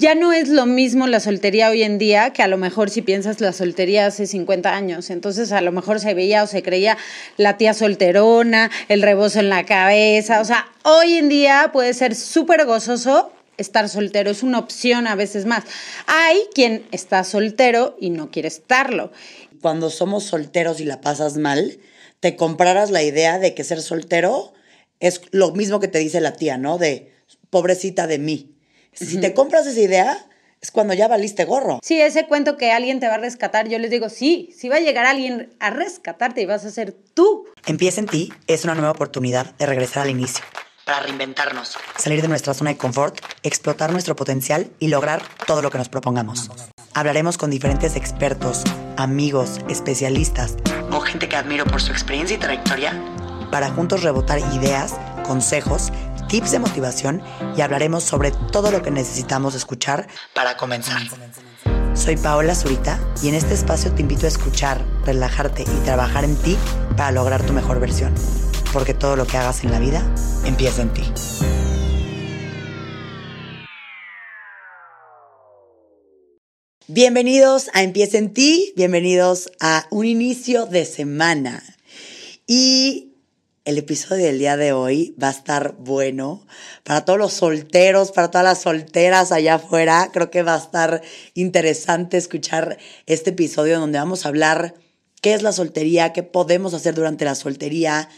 ya no es lo mismo la soltería hoy en día que a lo mejor si piensas la soltería hace 50 años. Entonces a lo mejor se veía o se creía la tía solterona, el rebozo en la cabeza. O sea, hoy en día puede ser súper gozoso estar soltero, es una opción a veces más. Hay quien está soltero y no quiere estarlo. Cuando somos solteros y la pasas mal, te compraras la idea de que ser soltero es lo mismo que te dice la tía, ¿no? De pobrecita de mí. Si te compras esa idea, es cuando ya valiste gorro. Sí, ese cuento que alguien te va a rescatar, yo les digo, sí, sí va a llegar alguien a rescatarte y vas a ser tú. Empieza en ti es una nueva oportunidad de regresar al inicio. Para reinventarnos. Salir de nuestra zona de confort, explotar nuestro potencial y lograr todo lo que nos propongamos. Hablaremos con diferentes expertos, amigos, especialistas o gente que admiro por su experiencia y trayectoria para juntos rebotar ideas, consejos, tips de motivación y hablaremos sobre todo lo que necesitamos escuchar para comenzar. Soy Paola Zurita y en este espacio te invito a escuchar, relajarte y trabajar en ti para lograr tu mejor versión. Porque todo lo que hagas en la vida empieza en ti. Bienvenidos a Empieza en ti, bienvenidos a un inicio de semana. Y el episodio del día de hoy va a estar bueno para todos los solteros, para todas las solteras allá afuera. Creo que va a estar interesante escuchar este episodio donde vamos a hablar qué es la soltería, qué podemos hacer durante la soltería,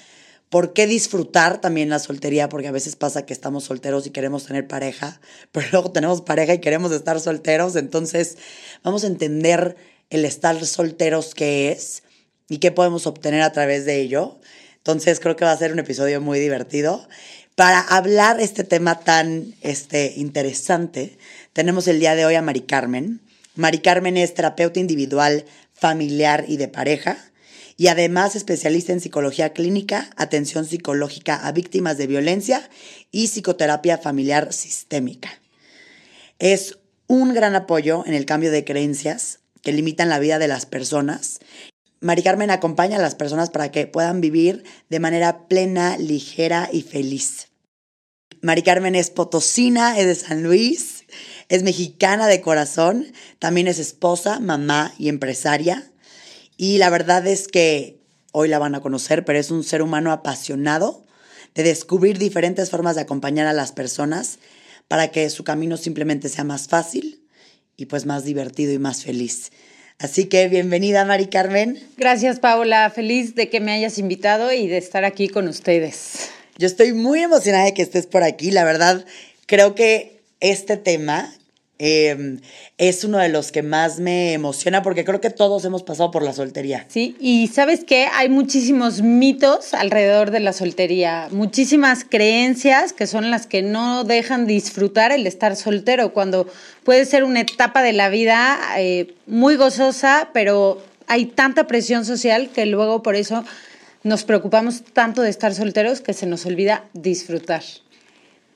por qué disfrutar también la soltería, porque a veces pasa que estamos solteros y queremos tener pareja, pero luego tenemos pareja y queremos estar solteros, entonces vamos a entender el estar solteros qué es y qué podemos obtener a través de ello. Entonces creo que va a ser un episodio muy divertido. Para hablar este tema tan este, interesante, tenemos el día de hoy a Mari Carmen. Mari Carmen es terapeuta individual, familiar y de pareja y además especialista en psicología clínica, atención psicológica a víctimas de violencia y psicoterapia familiar sistémica. Es un gran apoyo en el cambio de creencias que limitan la vida de las personas. Mari Carmen acompaña a las personas para que puedan vivir de manera plena, ligera y feliz. Mari Carmen es potosina, es de San Luis, es mexicana de corazón, también es esposa, mamá y empresaria. Y la verdad es que hoy la van a conocer, pero es un ser humano apasionado de descubrir diferentes formas de acompañar a las personas para que su camino simplemente sea más fácil y pues más divertido y más feliz. Así que bienvenida, Mari Carmen. Gracias, Paula. Feliz de que me hayas invitado y de estar aquí con ustedes. Yo estoy muy emocionada de que estés por aquí. La verdad, creo que este tema Em, es uno de los que más me emociona porque creo que todos hemos pasado por la soltería. Sí, y sabes que hay muchísimos mitos alrededor de la soltería, muchísimas creencias que son las que no dejan disfrutar el estar soltero, cuando puede ser una etapa de la vida eh, muy gozosa, pero hay tanta presión social que luego por eso nos preocupamos tanto de estar solteros que se nos olvida disfrutar.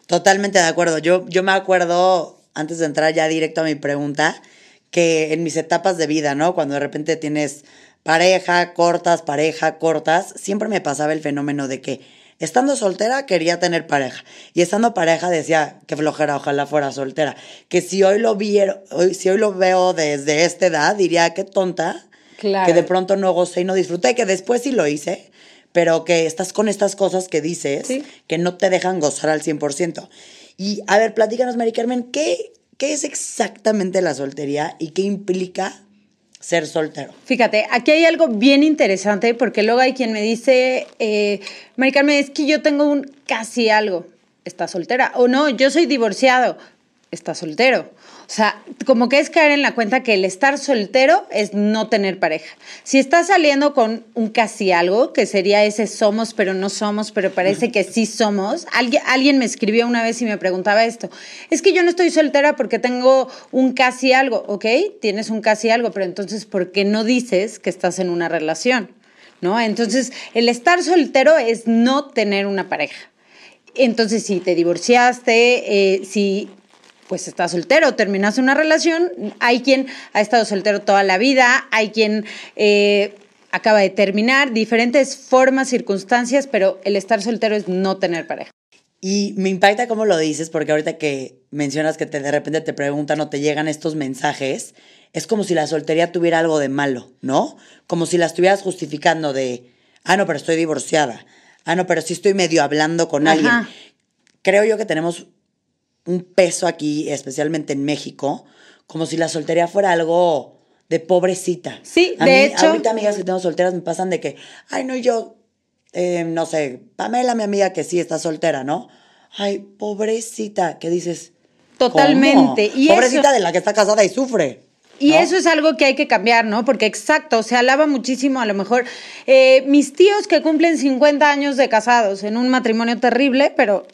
Totalmente de acuerdo. Yo, yo me acuerdo antes de entrar ya directo a mi pregunta, que en mis etapas de vida, ¿no? Cuando de repente tienes pareja, cortas, pareja, cortas, siempre me pasaba el fenómeno de que estando soltera quería tener pareja y estando pareja decía que flojera, ojalá fuera soltera. Que si hoy lo viero, hoy, si hoy lo veo desde esta edad, diría qué tonta, que de pronto no gocé y no disfruté, que después sí lo hice, pero que estás con estas cosas que dices que no te dejan gozar al 100%. Y a ver, platícanos, Mari Carmen, ¿qué, ¿qué es exactamente la soltería y qué implica ser soltero? Fíjate, aquí hay algo bien interesante porque luego hay quien me dice, eh, Mari Carmen, es que yo tengo un casi algo, está soltera. O no, yo soy divorciado, está soltero. Sea, como que es caer en la cuenta que el estar soltero es no tener pareja. Si estás saliendo con un casi algo, que sería ese somos pero no somos, pero parece que sí somos, alguien, alguien me escribió una vez y me preguntaba esto, es que yo no estoy soltera porque tengo un casi algo, ¿ok? Tienes un casi algo, pero entonces, ¿por qué no dices que estás en una relación? ¿No? Entonces, el estar soltero es no tener una pareja. Entonces, si te divorciaste, eh, si pues estás soltero, terminaste una relación, hay quien ha estado soltero toda la vida, hay quien eh, acaba de terminar, diferentes formas, circunstancias, pero el estar soltero es no tener pareja. Y me impacta cómo lo dices, porque ahorita que mencionas que te, de repente te preguntan o te llegan estos mensajes, es como si la soltería tuviera algo de malo, ¿no? Como si la estuvieras justificando de, ah, no, pero estoy divorciada. Ah, no, pero sí estoy medio hablando con alguien. Creo yo que tenemos un peso aquí, especialmente en México, como si la soltería fuera algo de pobrecita. Sí, de hecho. Ahorita amigas que tengo solteras me pasan de que, ay, no, yo, eh, no sé, Pamela, mi amiga que sí está soltera, ¿no? Ay, pobrecita, ¿qué dices? Totalmente. Y pobrecita de la que está casada y sufre. Y eso es algo que hay que cambiar, ¿no? Porque exacto, se alaba muchísimo a lo mejor eh, mis tíos que cumplen 50 años de casados en un matrimonio terrible, pero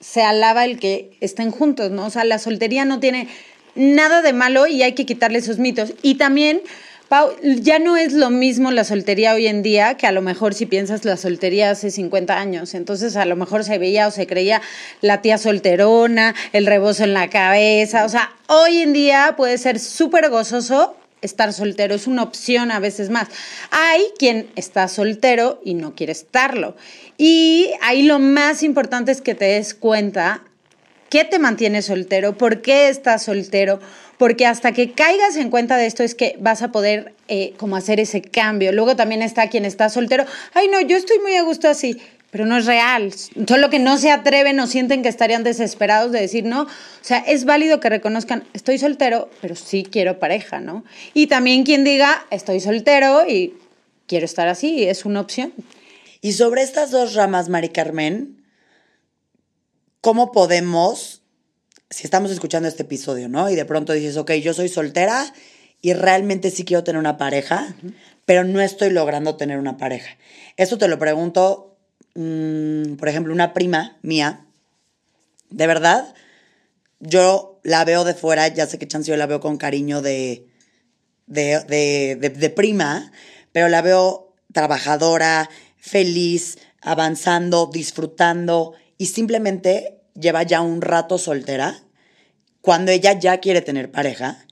se alaba el que estén juntos, ¿no? O sea, la soltería no tiene nada de malo y hay que quitarle esos mitos. Y también, Pau, ya no es lo mismo la soltería hoy en día que a lo mejor si piensas la soltería hace 50 años. Entonces a lo mejor se veía o se creía la tía solterona, el rebozo en la cabeza. O sea, hoy en día puede ser súper gozoso estar soltero, es una opción a veces más. Hay quien está soltero y no quiere estarlo. Y ahí lo más importante es que te des cuenta ¿Qué te mantiene soltero? ¿Por qué estás soltero? Porque hasta que caigas en cuenta de esto es que vas a poder eh, como hacer ese cambio. Luego también está quien está soltero. Ay, no, yo estoy muy a gusto así, pero no es real. Solo que no se atreven o sienten que estarían desesperados de decir no. O sea, es válido que reconozcan, estoy soltero, pero sí quiero pareja, ¿no? Y también quien diga, estoy soltero y quiero estar así, es una opción. Y sobre estas dos ramas, Mari Carmen, ¿cómo podemos, si estamos escuchando este episodio, ¿no? Y de pronto dices, ok, yo soy soltera y realmente sí quiero tener una pareja, pero no estoy logrando tener una pareja. Esto te lo pregunto, mm, por ejemplo, una prima mía, de verdad, yo la veo de fuera, ya sé que chance yo la veo con cariño de, de, de prima, pero la veo trabajadora, feliz, avanzando, disfrutando y simplemente lleva ya un rato soltera, cuando ella ya quiere tener pareja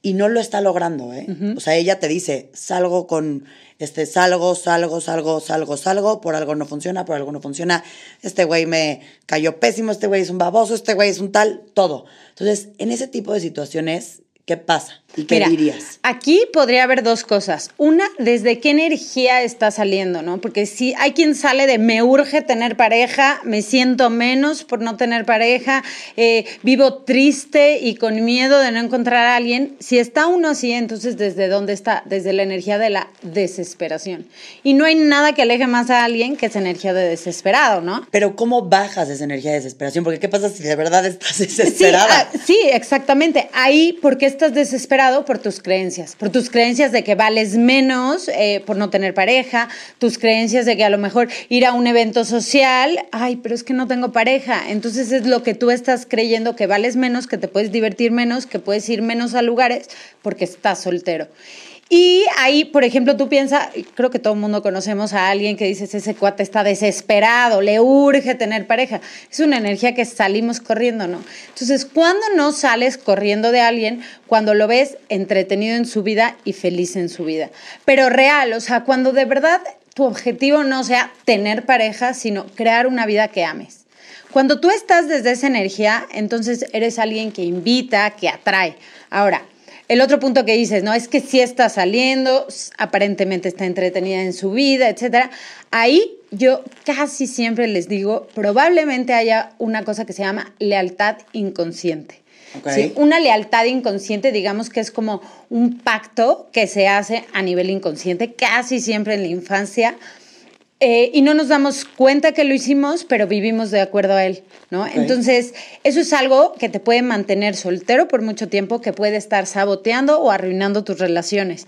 y no lo está logrando, ¿eh? O sea, ella te dice, salgo con, este, salgo, salgo, salgo, salgo, salgo, por algo no funciona, por algo no funciona, este güey me cayó pésimo, este güey es un baboso, este güey es un tal, todo. Entonces, en ese tipo de situaciones, ¿qué pasa? ¿Y qué dirías? Aquí podría haber dos cosas. Una, desde qué energía está saliendo, ¿no? Porque si hay quien sale de me urge tener pareja, me siento menos por no tener pareja, eh, vivo triste y con miedo de no encontrar a alguien. Si está uno así, entonces ¿desde dónde está? Desde la energía de la desesperación. Y no hay nada que aleje más a alguien que esa energía de desesperado, ¿no? Pero ¿cómo bajas esa energía de desesperación? Porque ¿qué pasa si de verdad estás desesperada? Sí, ah, sí exactamente. Ahí, ¿por qué estás desesperado? Por tus creencias, por tus creencias de que vales menos eh, por no tener pareja, tus creencias de que a lo mejor ir a un evento social, ay, pero es que no tengo pareja. Entonces es lo que tú estás creyendo que vales menos, que te puedes divertir menos, que puedes ir menos a lugares porque estás soltero. Y ahí, por ejemplo, tú piensas, creo que todo el mundo conocemos a alguien que dices, ese cuate está desesperado, le urge tener pareja. Es una energía que salimos corriendo, ¿no? Entonces, ¿cuándo no sales corriendo de alguien? Cuando lo ves entretenido en su vida y feliz en su vida. Pero real, o sea, cuando de verdad tu objetivo no sea tener pareja, sino crear una vida que ames. Cuando tú estás desde esa energía, entonces eres alguien que invita, que atrae. Ahora, el otro punto que dices, ¿no? Es que si está saliendo, aparentemente está entretenida en su vida, etcétera. Ahí yo casi siempre les digo, probablemente haya una cosa que se llama lealtad inconsciente. Una lealtad inconsciente, digamos que es como un pacto que se hace a nivel inconsciente, casi siempre en la infancia, eh, y no nos damos cuenta que lo hicimos, pero vivimos de acuerdo a él, ¿no? Entonces, eso es algo que te puede mantener soltero por mucho tiempo, que puede estar saboteando o arruinando tus relaciones.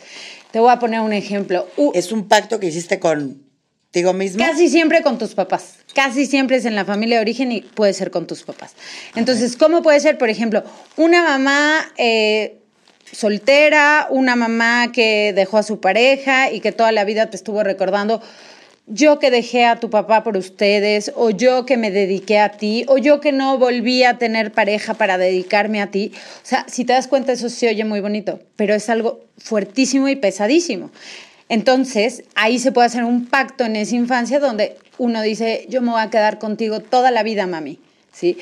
Te voy a poner un ejemplo. es un pacto que hiciste contigo mismo. Casi siempre con tus papás. Casi siempre es en la familia de origen y puede ser con tus papás. Entonces, ¿cómo puede ser, por ejemplo, una mamá... Eh, soltera, una mamá que dejó a su pareja y que toda la vida te estuvo recordando yo que dejé a tu papá por ustedes, o yo que me dediqué a ti, o yo que no volví a tener pareja para dedicarme a ti. O sea, si te das cuenta, eso se oye muy bonito, pero es algo fuertísimo y pesadísimo. Entonces, ahí se puede hacer un pacto en esa infancia donde uno dice, yo me voy a quedar contigo toda la vida, mami. ¿sí?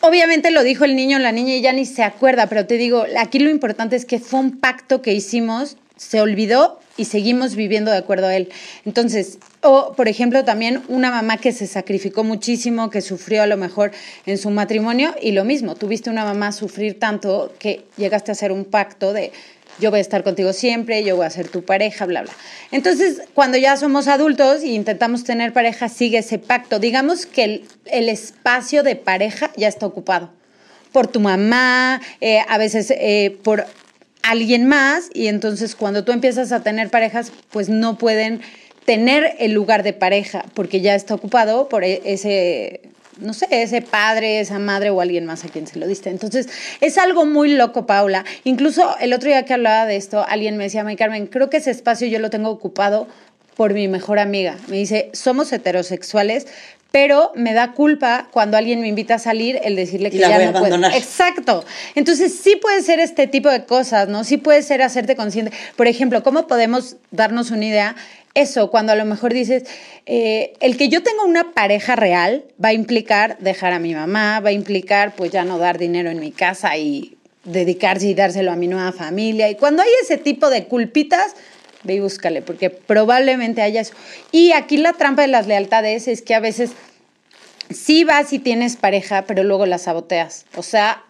Obviamente lo dijo el niño, la niña y ya ni se acuerda, pero te digo, aquí lo importante es que fue un pacto que hicimos, se olvidó y seguimos viviendo de acuerdo a él. Entonces, o por ejemplo también una mamá que se sacrificó muchísimo, que sufrió a lo mejor en su matrimonio y lo mismo, tuviste una mamá sufrir tanto que llegaste a hacer un pacto de yo voy a estar contigo siempre, yo voy a ser tu pareja, bla, bla. Entonces, cuando ya somos adultos e intentamos tener pareja, sigue ese pacto. Digamos que el, espacio de pareja ya está ocupado por tu mamá, eh, a veces eh, por alguien más, y entonces cuando tú empiezas a tener parejas, pues no pueden tener el lugar de pareja porque ya está ocupado por e, ese no sé, ese padre, esa madre o alguien más a quien se lo diste. Entonces, es algo muy loco, Paula. Incluso el otro día que hablaba de esto, alguien me decía, May Carmen, creo que ese espacio yo lo tengo ocupado por mi mejor amiga. Me dice, somos heterosexuales, pero me da culpa cuando alguien me invita a salir el decirle que ya no puede. Exacto. Entonces sí puede ser este tipo de cosas, ¿no? Sí puede ser hacerte consciente. Por ejemplo, ¿cómo podemos darnos una idea? Eso, cuando a lo mejor dices, eh, el que yo tenga una pareja real va a implicar dejar a mi mamá, va a implicar pues ya no dar dinero en mi casa y dedicarse y dárselo a mi nueva familia. Y cuando hay ese tipo de culpitas, ve y búscale, porque probablemente haya eso. Y aquí la trampa de las lealtades es que a veces sí vas y tienes pareja, pero luego la saboteas. O sea,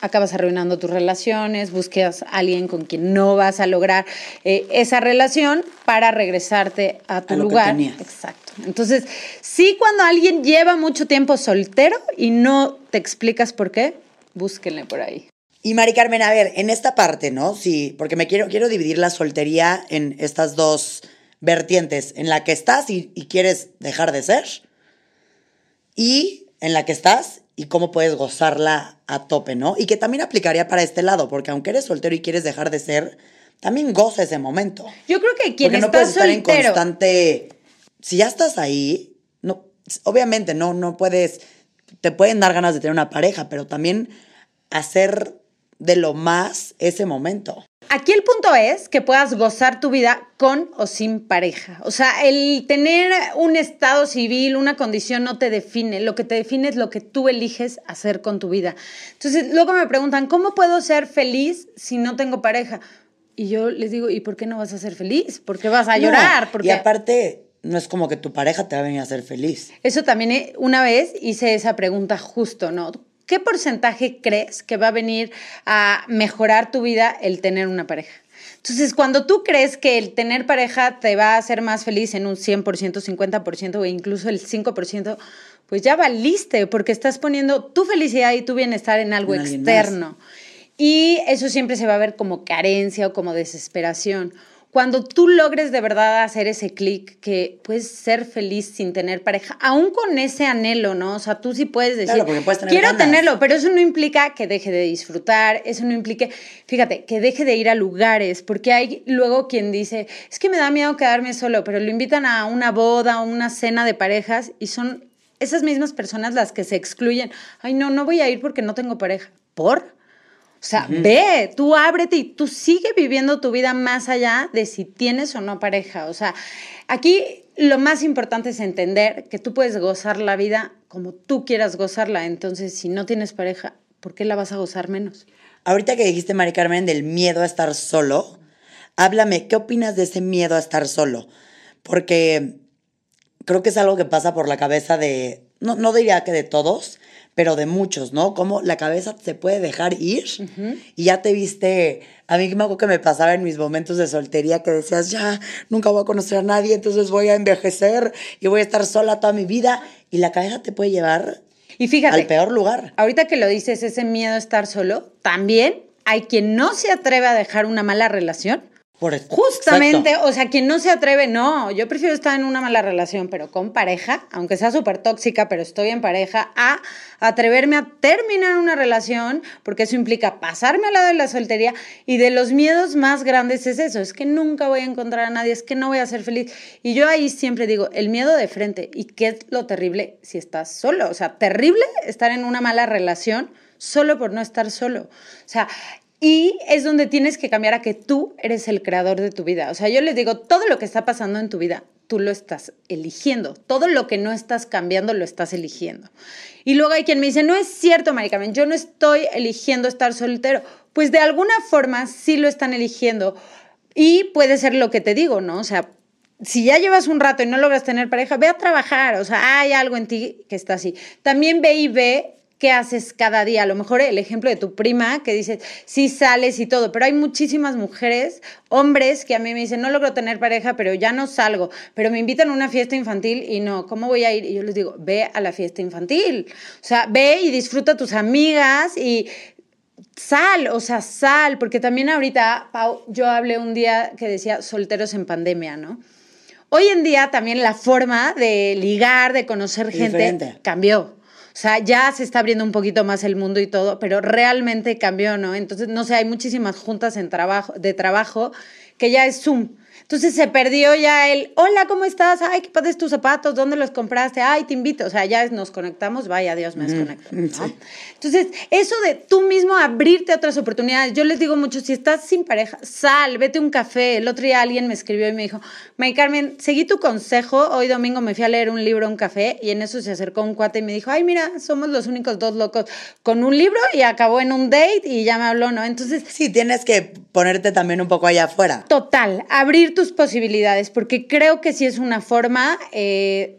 acabas arruinando tus relaciones, buscas a alguien con quien no vas a lograr eh, esa relación para regresarte a tu lugar. Exacto. Entonces, sí cuando alguien lleva mucho tiempo soltero y no te explicas por qué, búsquenle por ahí. Y Mari Carmen, a ver, en esta parte, ¿no? Sí, porque me quiero, quiero dividir la soltería en estas dos vertientes, en la que estás y, quieres dejar de ser, y en la que estás y cómo puedes gozarla a tope, ¿no? Y que también aplicaría para este lado, porque aunque eres soltero y quieres dejar de ser, también goza ese momento. Yo creo que quien porque no puedes estar en constante. Si ya estás ahí, no, obviamente no, no puedes. Te pueden dar ganas de tener una pareja, pero también hacer de lo más ese momento. Aquí el punto es que puedas gozar tu vida con o sin pareja. O sea, el tener un estado civil, una condición no te define. Lo que te define es lo que tú eliges hacer con tu vida. Entonces, luego me preguntan, ¿cómo puedo ser feliz si no tengo pareja? Y yo les digo, ¿y por qué no vas a ser feliz? ¿Por qué vas a llorar? Porque... Y aparte, no es como que tu pareja te va a venir a hacer feliz. Eso también eh, una vez hice esa pregunta justo, ¿no? ¿Qué porcentaje crees que va a venir a mejorar tu vida el tener una pareja? Entonces, cuando tú crees que el tener pareja te va a hacer más feliz en un 100%, 50% o incluso el 5%, pues ya valiste porque estás poniendo tu felicidad y tu bienestar en algo externo. Y eso siempre se va a ver como carencia o como desesperación cuando tú logres de verdad hacer ese clic que puedes ser feliz sin tener pareja, aún con ese anhelo, ¿no? O sea, tú sí puedes decir, quiero tenerlo, pero eso no implica que deje de disfrutar, eso no implica, fíjate, que deje de ir a lugares, porque hay luego quien dice, es que me da miedo quedarme solo, pero lo invitan a una boda o una cena de parejas y son esas mismas personas las que se excluyen. Ay, no, no voy a ir porque no tengo pareja. ¿Por? O sea, ve, tú ábrete y tú sigue viviendo tu vida más allá de si tienes o no pareja. O sea, aquí lo más importante es entender que tú puedes gozar la vida como tú quieras gozarla. Entonces, si no tienes pareja, ¿por qué la vas a gozar menos? Ahorita que dijiste, Mari Carmen, del miedo a estar solo, háblame, ¿qué opinas de ese miedo a estar solo? Porque creo que es algo que pasa por la cabeza de, no, no diría que de todos, pero de muchos, ¿no? Como la cabeza se puede dejar ir y ya te viste, a mí me acuerdo que me pasaba en mis momentos de soltería que decías, ya, nunca voy a conocer a nadie, entonces voy a envejecer y voy a estar sola toda mi vida y la cabeza te puede llevar y fíjate, al peor lugar. Ahorita que lo dices, ese miedo a estar solo, también hay quien no se atreve a dejar una mala relación Justamente, o sea, quien no se atreve, no, yo prefiero estar en una mala relación, pero con pareja, aunque sea súper tóxica, pero estoy en pareja, a atreverme a terminar una relación, porque eso implica pasarme al lado de la soltería y de los miedos más grandes es eso, es que nunca voy a encontrar a nadie, es que no voy a ser feliz. Y yo ahí siempre digo, el miedo de frente, ¿y qué es lo terrible si estás solo? O sea, terrible estar en una mala relación solo por no estar solo. O sea, y es donde tienes que cambiar a que tú eres el creador de tu vida. O sea, yo les digo, todo lo que está pasando en tu vida, tú lo estás eligiendo. Todo lo que no estás cambiando lo estás eligiendo. Y luego hay quien me dice, no es cierto, Maricarmen, yo no estoy eligiendo estar soltero. Pues de alguna forma sí lo están eligiendo. Y puede ser lo que te digo, ¿no? O sea, si ya llevas un rato y no logras tener pareja, ve a trabajar. O sea, hay algo en ti que está así. También ve y ve qué haces cada día. A lo mejor el ejemplo de tu prima que dices, sí sales y todo, pero hay muchísimas mujeres, hombres que a mí me dicen, no logro tener pareja, pero ya no salgo, pero me invitan a una fiesta infantil y no, ¿cómo voy a ir? Y yo les digo, ve a la fiesta infantil. O sea, ve y disfruta a tus amigas y sal, o sea, sal, porque también ahorita, Pau, yo hablé un día que decía solteros en pandemia, ¿no? Hoy en día también la forma de ligar, de conocer gente, Diferente. cambió. O sea, ya se está abriendo un poquito más el mundo y todo, pero realmente cambió, ¿no? Entonces, no sé, hay muchísimas juntas en trabajo, de trabajo que ya es Zoom. Entonces se perdió ya el, hola, ¿cómo estás? Ay, qué padres tus zapatos, ¿dónde los compraste? Ay, te invito. O sea, ya nos conectamos, vaya, Dios me desconecto. ¿no? sí. Entonces, eso de tú mismo abrirte a otras oportunidades. Yo les digo mucho, si estás sin pareja, sal, vete a un café. El otro día alguien me escribió y me dijo, May Carmen, seguí tu consejo. Hoy domingo me fui a leer un libro a un café y en eso se acercó un cuate y me dijo, ay, mira, somos los únicos dos locos con un libro y acabó en un date y ya me habló, ¿no? Entonces, Sí, tienes que ponerte también un poco allá afuera. Total, abrir tus posibilidades, porque creo que sí es una forma eh,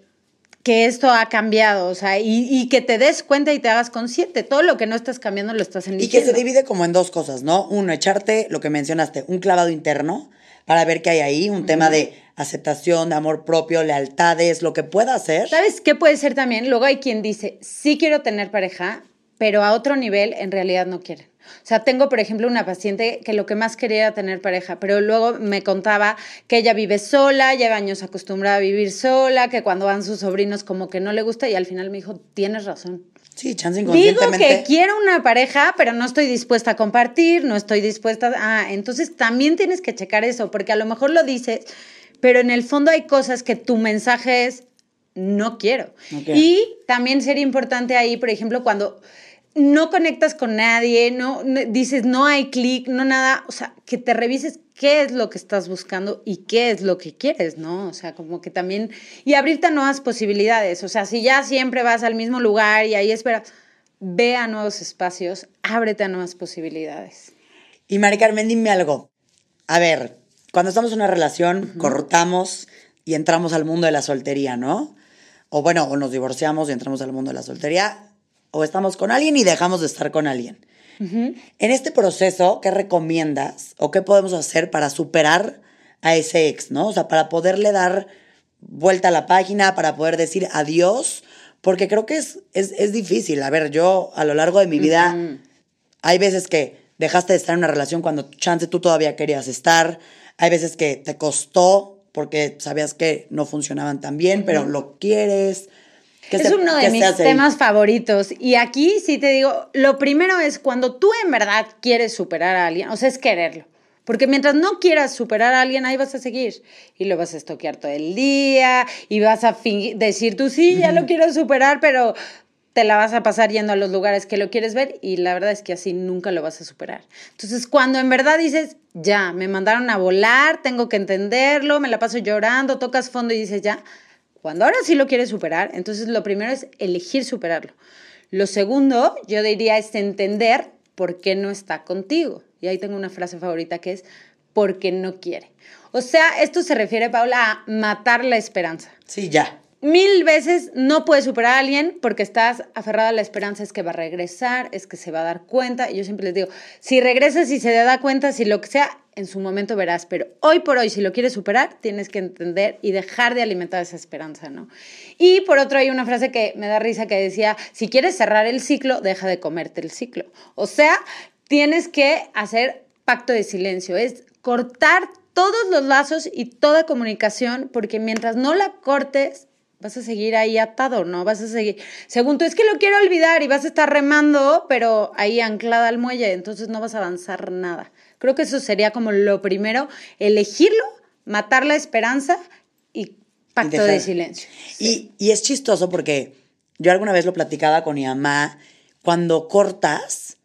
que esto ha cambiado, o sea, y, y que te des cuenta y te hagas consciente. Todo lo que no estás cambiando lo estás Y eligiendo. que se divide como en dos cosas, ¿no? Uno, echarte lo que mencionaste, un clavado interno para ver qué hay ahí, un tema de aceptación, de amor propio, lealtades, lo que pueda hacer. ¿Sabes qué puede ser también? Luego hay quien dice, sí quiero tener pareja, pero a otro nivel en realidad no quieren. O sea, tengo, por ejemplo, una paciente que lo que más quería era tener pareja, pero luego me contaba que ella vive sola, lleva años acostumbrada a vivir sola, que cuando van sus sobrinos como que no le gusta y al final me dijo, tienes razón. Sí, chance Digo que quiero una pareja, pero no estoy dispuesta a compartir, no estoy dispuesta a... Ah, entonces también tienes que checar eso, porque a lo mejor lo dices, pero en el fondo hay cosas que tu mensaje es, no quiero. Ok. Y también sería importante ahí, por ejemplo, cuando no conectas con nadie, no no- dices no hay clic, no nada, o sea, que te revises qué es lo que estás buscando y qué es lo que quieres, ¿no? O sea, como que también y abrirte a nuevas posibilidades, o sea, si ya siempre vas al mismo lugar y ahí esperas, ve a nuevos espacios, ábrete a nuevas posibilidades. Y Mari Carmen, dime algo. A ver, cuando estamos en una relación, cortamos y entramos al mundo de la soltería, ¿no? O bueno, o nos divorciamos y entramos al mundo de la soltería, o estamos con alguien y dejamos de estar con alguien. En este proceso, ¿qué recomiendas o qué podemos hacer para superar a ese ex, ¿no? O sea, para poderle dar vuelta a la página, para poder decir adiós, porque creo que es, es, es difícil. A ver, yo a lo largo de mi vida hay veces que dejaste de estar en una relación cuando chance tú todavía querías estar. Hay veces que te costó porque sabías que no funcionaban tan bien, pero lo quieres. ¿Qué es se- uno de mis temas favoritos. Y aquí sí te digo, lo primero es cuando tú en verdad quieres superar a alguien, o sea, es quererlo. Porque mientras no quieras superar a alguien, ahí vas a seguir. Y lo vas a estoquear todo el día, y vas a fingir- decir tú sí, ya lo quiero superar, pero te la vas a pasar yendo a los lugares que lo quieres ver y la verdad es que así nunca lo vas a superar. Entonces, cuando en verdad dices, ya, me mandaron a volar, tengo que entenderlo, me la paso llorando, tocas fondo y dices, ya, cuando ahora sí lo quieres superar, entonces lo primero es elegir superarlo. Lo segundo, yo diría, es entender por qué no está contigo. Y ahí tengo una frase favorita que es, porque no quiere. O sea, esto se refiere, Paula, a matar la esperanza Sí, ya. mil veces no puedes superar a alguien porque estás aferrada a la esperanza, es que va a regresar, es que se va a dar cuenta. Y yo siempre les digo, si regresas y se da cuenta, si lo que sea, en su momento verás. Pero hoy por hoy, si lo quieres superar, tienes que entender y dejar de alimentar esa esperanza, ¿no? Y por otro, hay una frase que me da risa que decía, si quieres cerrar el ciclo, deja de comerte el ciclo. O sea, tienes que hacer pacto de silencio, es cortar todos los lazos y toda comunicación, porque mientras no la cortes, vas a seguir ahí atado, ¿no? Vas a seguir, según tú, es que lo quiero olvidar y vas a estar remando, pero ahí anclada al muelle, entonces no vas a avanzar nada. Creo que eso sería como lo primero, elegirlo, matar la esperanza y pacto de silencio. Y, y es chistoso porque yo alguna vez lo platicaba con mi mamá, cuando cortas,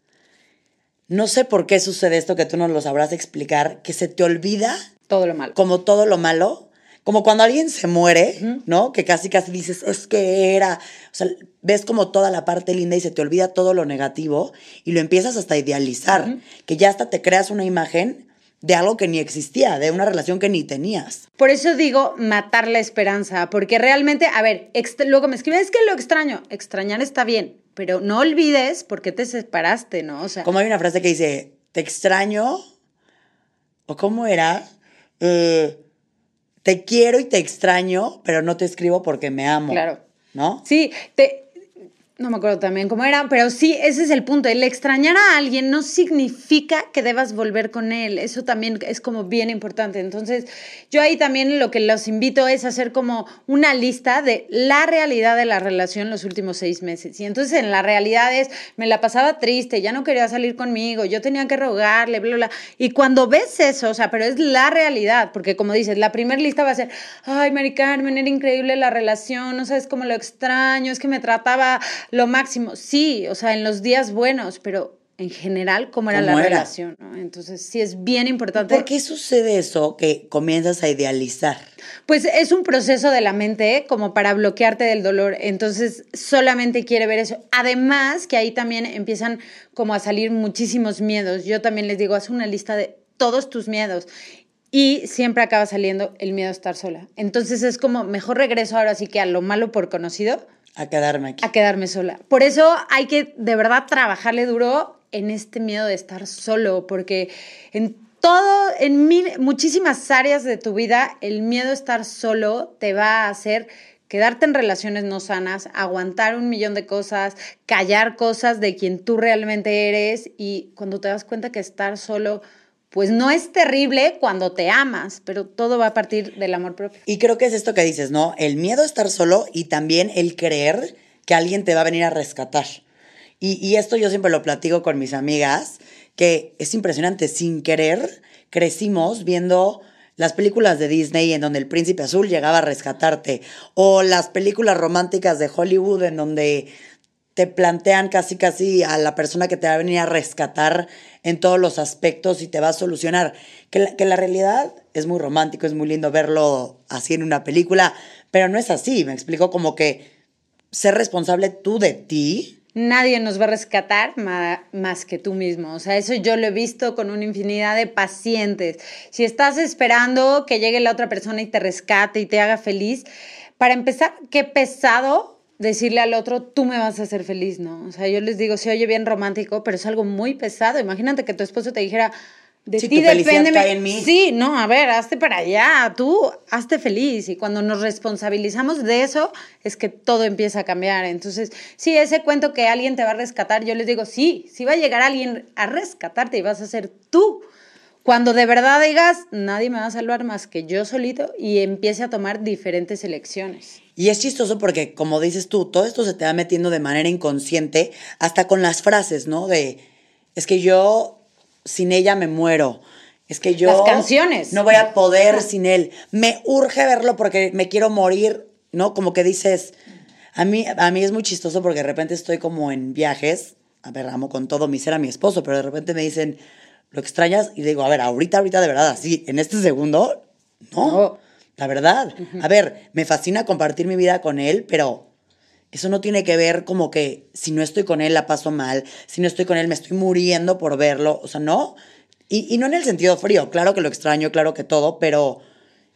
no sé por qué sucede esto que tú nos lo sabrás explicar, que se te olvida Todo lo malo. como todo lo malo, como cuando alguien se muere, ¿no? Que casi casi dices, es que era, o sea, ves como toda la parte linda y se te olvida todo lo negativo y lo empiezas hasta a idealizar, que ya hasta te creas una imagen de algo que ni existía, de una relación que ni tenías. Por eso digo matar la esperanza, porque realmente, a ver, luego me escriben, es que lo extraño, extrañar está bien, pero no olvides por qué te separaste, ¿no? O sea, como hay una frase que dice, te extraño, o cómo era, eh, te quiero y te extraño, pero no te escribo porque me amo. Claro. ¿No? Sí, te, no me acuerdo también cómo era, pero sí, ese es el punto. El extrañar a alguien no significa que debas volver con él. Eso también es como bien importante. Entonces, yo ahí también lo que los invito es hacer como una lista de la realidad de la relación los últimos seis meses. Y entonces en la realidad es, me la pasaba triste, ya no quería salir conmigo, yo tenía que rogarle, bla, bla. Y cuando ves eso, o sea, pero es la realidad, porque como dices, la primera lista va a ser, ay, Mari Carmen, era increíble la relación, no sabes cómo lo extraño, es que me trataba lo máximo. Sí, o sea, en los días buenos, pero en general, ¿cómo era la relación? Entonces, sí es bien importante. ¿Por qué sucede eso que comienzas a idealizar? Pues es un proceso de la mente ¿eh? como para bloquearte del dolor. Entonces, solamente quiere ver eso. Además, que ahí también empiezan como a salir muchísimos miedos. Yo también les digo, haz una lista de todos tus miedos. Y siempre acaba saliendo el miedo a estar sola. Entonces es como, mejor regreso ahora sí que a lo malo por conocido a quedarme aquí. A quedarme sola. Por eso hay que de verdad trabajarle duro en este miedo de estar solo, porque en todo, en mil, muchísimas áreas de tu vida, el miedo a estar solo te va a hacer quedarte en relaciones no sanas, aguantar un millón de cosas, callar cosas de quien tú realmente eres y cuando te das cuenta que estar solo pues no es terrible cuando te amas, pero todo va a partir del amor propio. Y creo que es esto que dices, ¿no? El miedo a estar solo y también el creer que alguien te va a venir a rescatar. Y, esto yo siempre lo platico con mis amigas, que es impresionante, sin querer crecimos viendo las películas de Disney en donde el príncipe azul llegaba a rescatarte, o las películas románticas de Hollywood en donde te plantean casi casi a la persona que te va a venir a rescatar en todos los aspectos y te va a solucionar. Que la, que la realidad es muy romántico, es muy lindo verlo así en una película, pero no es así. Me explico como que ser responsable tú de ti. Nadie nos va a rescatar más que tú mismo. O sea, eso yo lo he visto con una infinidad de pacientes. Si estás esperando que llegue la otra persona y te rescate y te haga feliz, para empezar, qué pesado decirle al otro, tú me vas a hacer feliz, ¿no? O sea, yo les digo, se oye bien romántico, pero es algo muy pesado. Imagínate que tu esposo te dijera, de ti depende. En mí. Sí, no, a ver, hazte para allá, tú hazte feliz. Y cuando nos responsabilizamos de eso, es que todo empieza a cambiar. Entonces, sí, ese cuento que alguien te va a rescatar, yo les digo, sí, sí va a llegar alguien a rescatarte y vas a ser tú. Cuando de verdad digas, nadie me va a salvar más que yo solito y empiece a tomar diferentes elecciones. Y es chistoso porque, como dices tú, todo esto se te va metiendo de manera inconsciente, hasta con las frases, ¿no? De, es que yo sin ella me muero. Es que yo... Las canciones. No voy a poder sin él. Me urge verlo porque me quiero morir, ¿no? Como que dices, a mí, a mí es muy chistoso porque de repente estoy como en viajes, a ver, amo con todo mi ser a mi esposo, pero de repente me dicen, ¿lo extrañas? Y digo, a ver, ahorita, ahorita de verdad, así, en este segundo, no. La verdad. A ver, me fascina compartir mi vida con él, pero eso no tiene que ver como que si no estoy con él la paso mal, si no estoy con él me estoy muriendo por verlo. O sea, no. Y, no en el sentido frío, claro que lo extraño, claro que todo, pero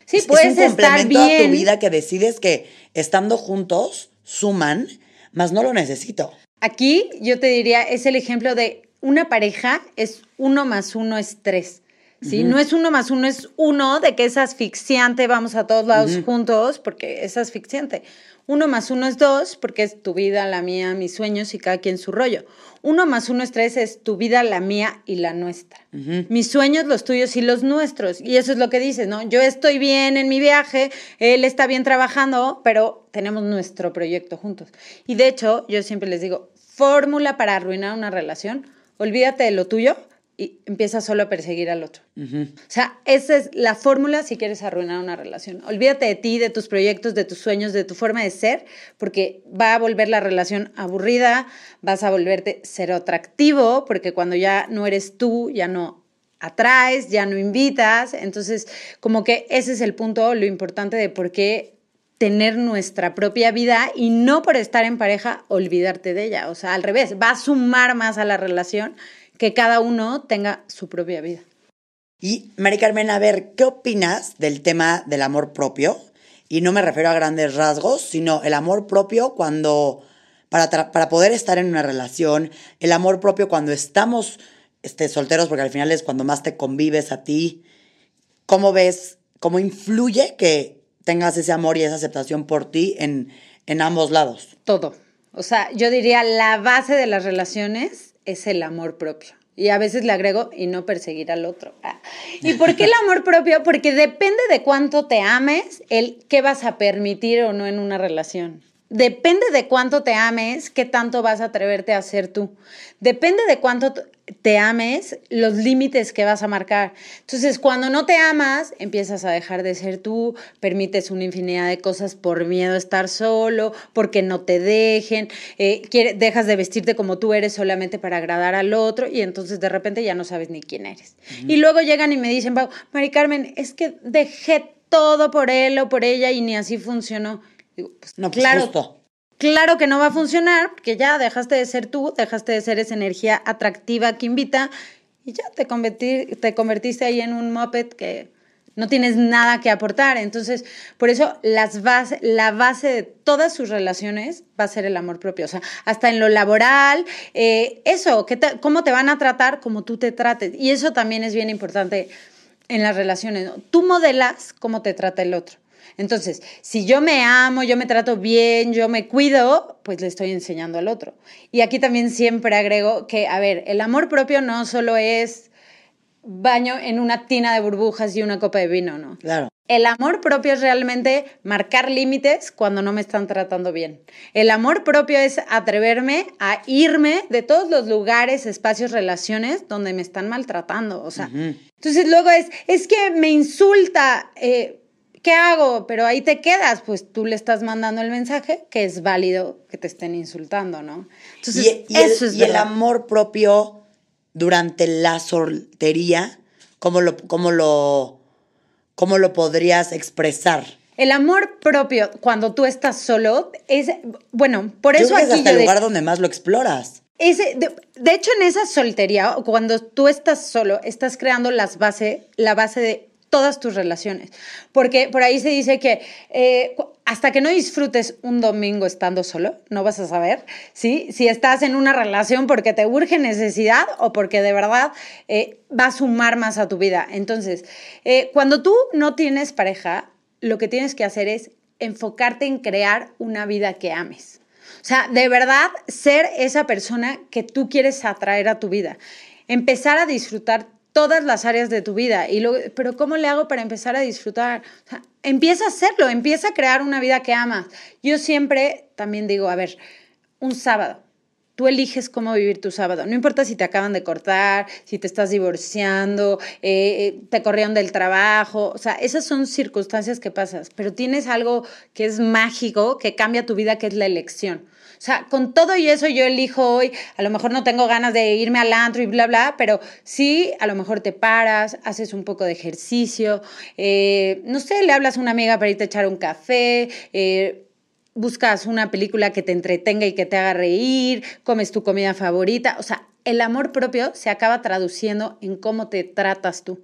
sí, es, puedes es un complemento a tu vida que decides que estando juntos suman, más no lo necesito. Aquí yo te diría, es el ejemplo de una pareja es uno más uno es tres. ¿sí? No es uno más uno, es uno de que es asfixiante, vamos a todos lados juntos, porque es asfixiante. Uno más uno es dos, porque es tu vida, la mía, mis sueños y cada quien su rollo. Uno más uno es tres, es tu vida, la mía y la nuestra. Mis sueños, los tuyos y los nuestros. Y eso es lo que dices, ¿no? Yo estoy bien en mi viaje, él está bien trabajando, pero tenemos nuestro proyecto juntos. Y de hecho, yo siempre les digo, fórmula para arruinar una relación, olvídate de lo tuyo, y empieza solo a perseguir al otro. O sea, esa es la fórmula si quieres arruinar una relación. Olvídate de ti, de tus proyectos, de tus sueños, de tu forma de ser, porque va a volver la relación aburrida, vas a volverte cero atractivo, porque cuando ya no eres tú, ya no atraes, ya no invitas. Entonces, como que ese es el punto, lo importante de por qué tener nuestra propia vida y no por estar en pareja olvidarte de ella. O sea, al revés, va a sumar más a la relación que cada uno tenga su propia vida. Y Mari Carmen, a ver, ¿qué opinas del tema del amor propio? Y no me refiero a grandes rasgos, sino el amor propio cuando, para, para poder estar en una relación, el amor propio cuando estamos este, solteros, porque al final es cuando más te convives a ti. ¿Cómo ves, cómo influye que tengas ese amor y esa aceptación por ti en, en ambos lados? Todo. O sea, yo diría la base de las relaciones es el amor propio. Y a veces le agrego y no perseguir al otro. Ah. ¿Y por qué el amor propio? Porque depende de cuánto te ames, el qué vas a permitir o no en una relación. Depende de cuánto te ames, qué tanto vas a atreverte a hacer tú. Depende de cuánto te ames, los límites que vas a marcar. Entonces, cuando no te amas, empiezas a dejar de ser tú, permites una infinidad de cosas por miedo a estar solo, porque no te dejen, eh, dejas de vestirte como tú eres solamente para agradar al otro y entonces de repente ya no sabes ni quién eres. Y luego llegan y me dicen, Mari Carmen, es que dejé todo por él o por ella y ni así funcionó. Digo, pues, no, pues claro, Claro que no va a funcionar, porque ya dejaste de ser tú, dejaste de ser esa energía atractiva que invita y ya te, te convertiste ahí en un moped que no tienes nada que aportar. Entonces, por eso la base de todas sus relaciones va a ser el amor propio. O sea, hasta en lo laboral, eh, eso, cómo te van a tratar, como tú te trates. Y eso también es bien importante en las relaciones. Tú modelas cómo te trata el otro. Entonces, si yo me amo, yo me trato bien, yo me cuido, pues le estoy enseñando al otro. Y aquí también siempre agrego que, a ver, el amor propio no solo es baño en una tina de burbujas y una copa de vino, ¿no? Claro. El amor propio es realmente marcar límites cuando no me están tratando bien. El amor propio es atreverme a irme de todos los lugares, espacios, relaciones donde me están maltratando. O sea, entonces luego es, es que me insulta. Eh, ¿qué hago? Pero ahí te quedas, pues tú le estás mandando el mensaje que es válido que te estén insultando, ¿no? Entonces, y, eso el, es y el amor propio durante la soltería, ¿cómo lo, cómo lo, cómo lo podrías expresar? El amor propio cuando tú estás solo es, bueno, por eso creo que es hasta el lugar donde más lo exploras. Ese, de, hecho, en esa soltería, cuando tú estás solo, estás creando las base, la base de todas tus relaciones. Porque por ahí se dice que eh, hasta que no disfrutes un domingo estando solo, no vas a saber ¿sí? si estás en una relación porque te urge necesidad o porque de verdad eh, va a sumar más a tu vida. Entonces, eh, cuando tú no tienes pareja, lo que tienes que hacer es enfocarte en crear una vida que ames. O sea, de verdad ser esa persona que tú quieres atraer a tu vida. Empezar a disfrutar todas las áreas de tu vida. Y luego, pero ¿cómo le hago para empezar a disfrutar? empieza a hacerlo, empieza a crear una vida que amas. Yo siempre también digo, a ver, un sábado. Tú eliges cómo vivir tu sábado. No importa si te acaban de cortar, si te estás divorciando, eh, eh, te corrieron del trabajo. O sea, esas son circunstancias que pasas. Pero tienes algo que es mágico, que cambia tu vida, que es la elección. Sea, con todo y eso yo elijo hoy, a lo mejor no tengo ganas de irme al antro y bla, bla, pero sí, a lo mejor te paras, haces un poco de ejercicio, eh, no sé, le hablas a una amiga para irte a echar un café, eh, buscas una película que te entretenga y que te haga reír, comes tu comida favorita, o sea, el amor propio se acaba traduciendo en cómo te tratas tú.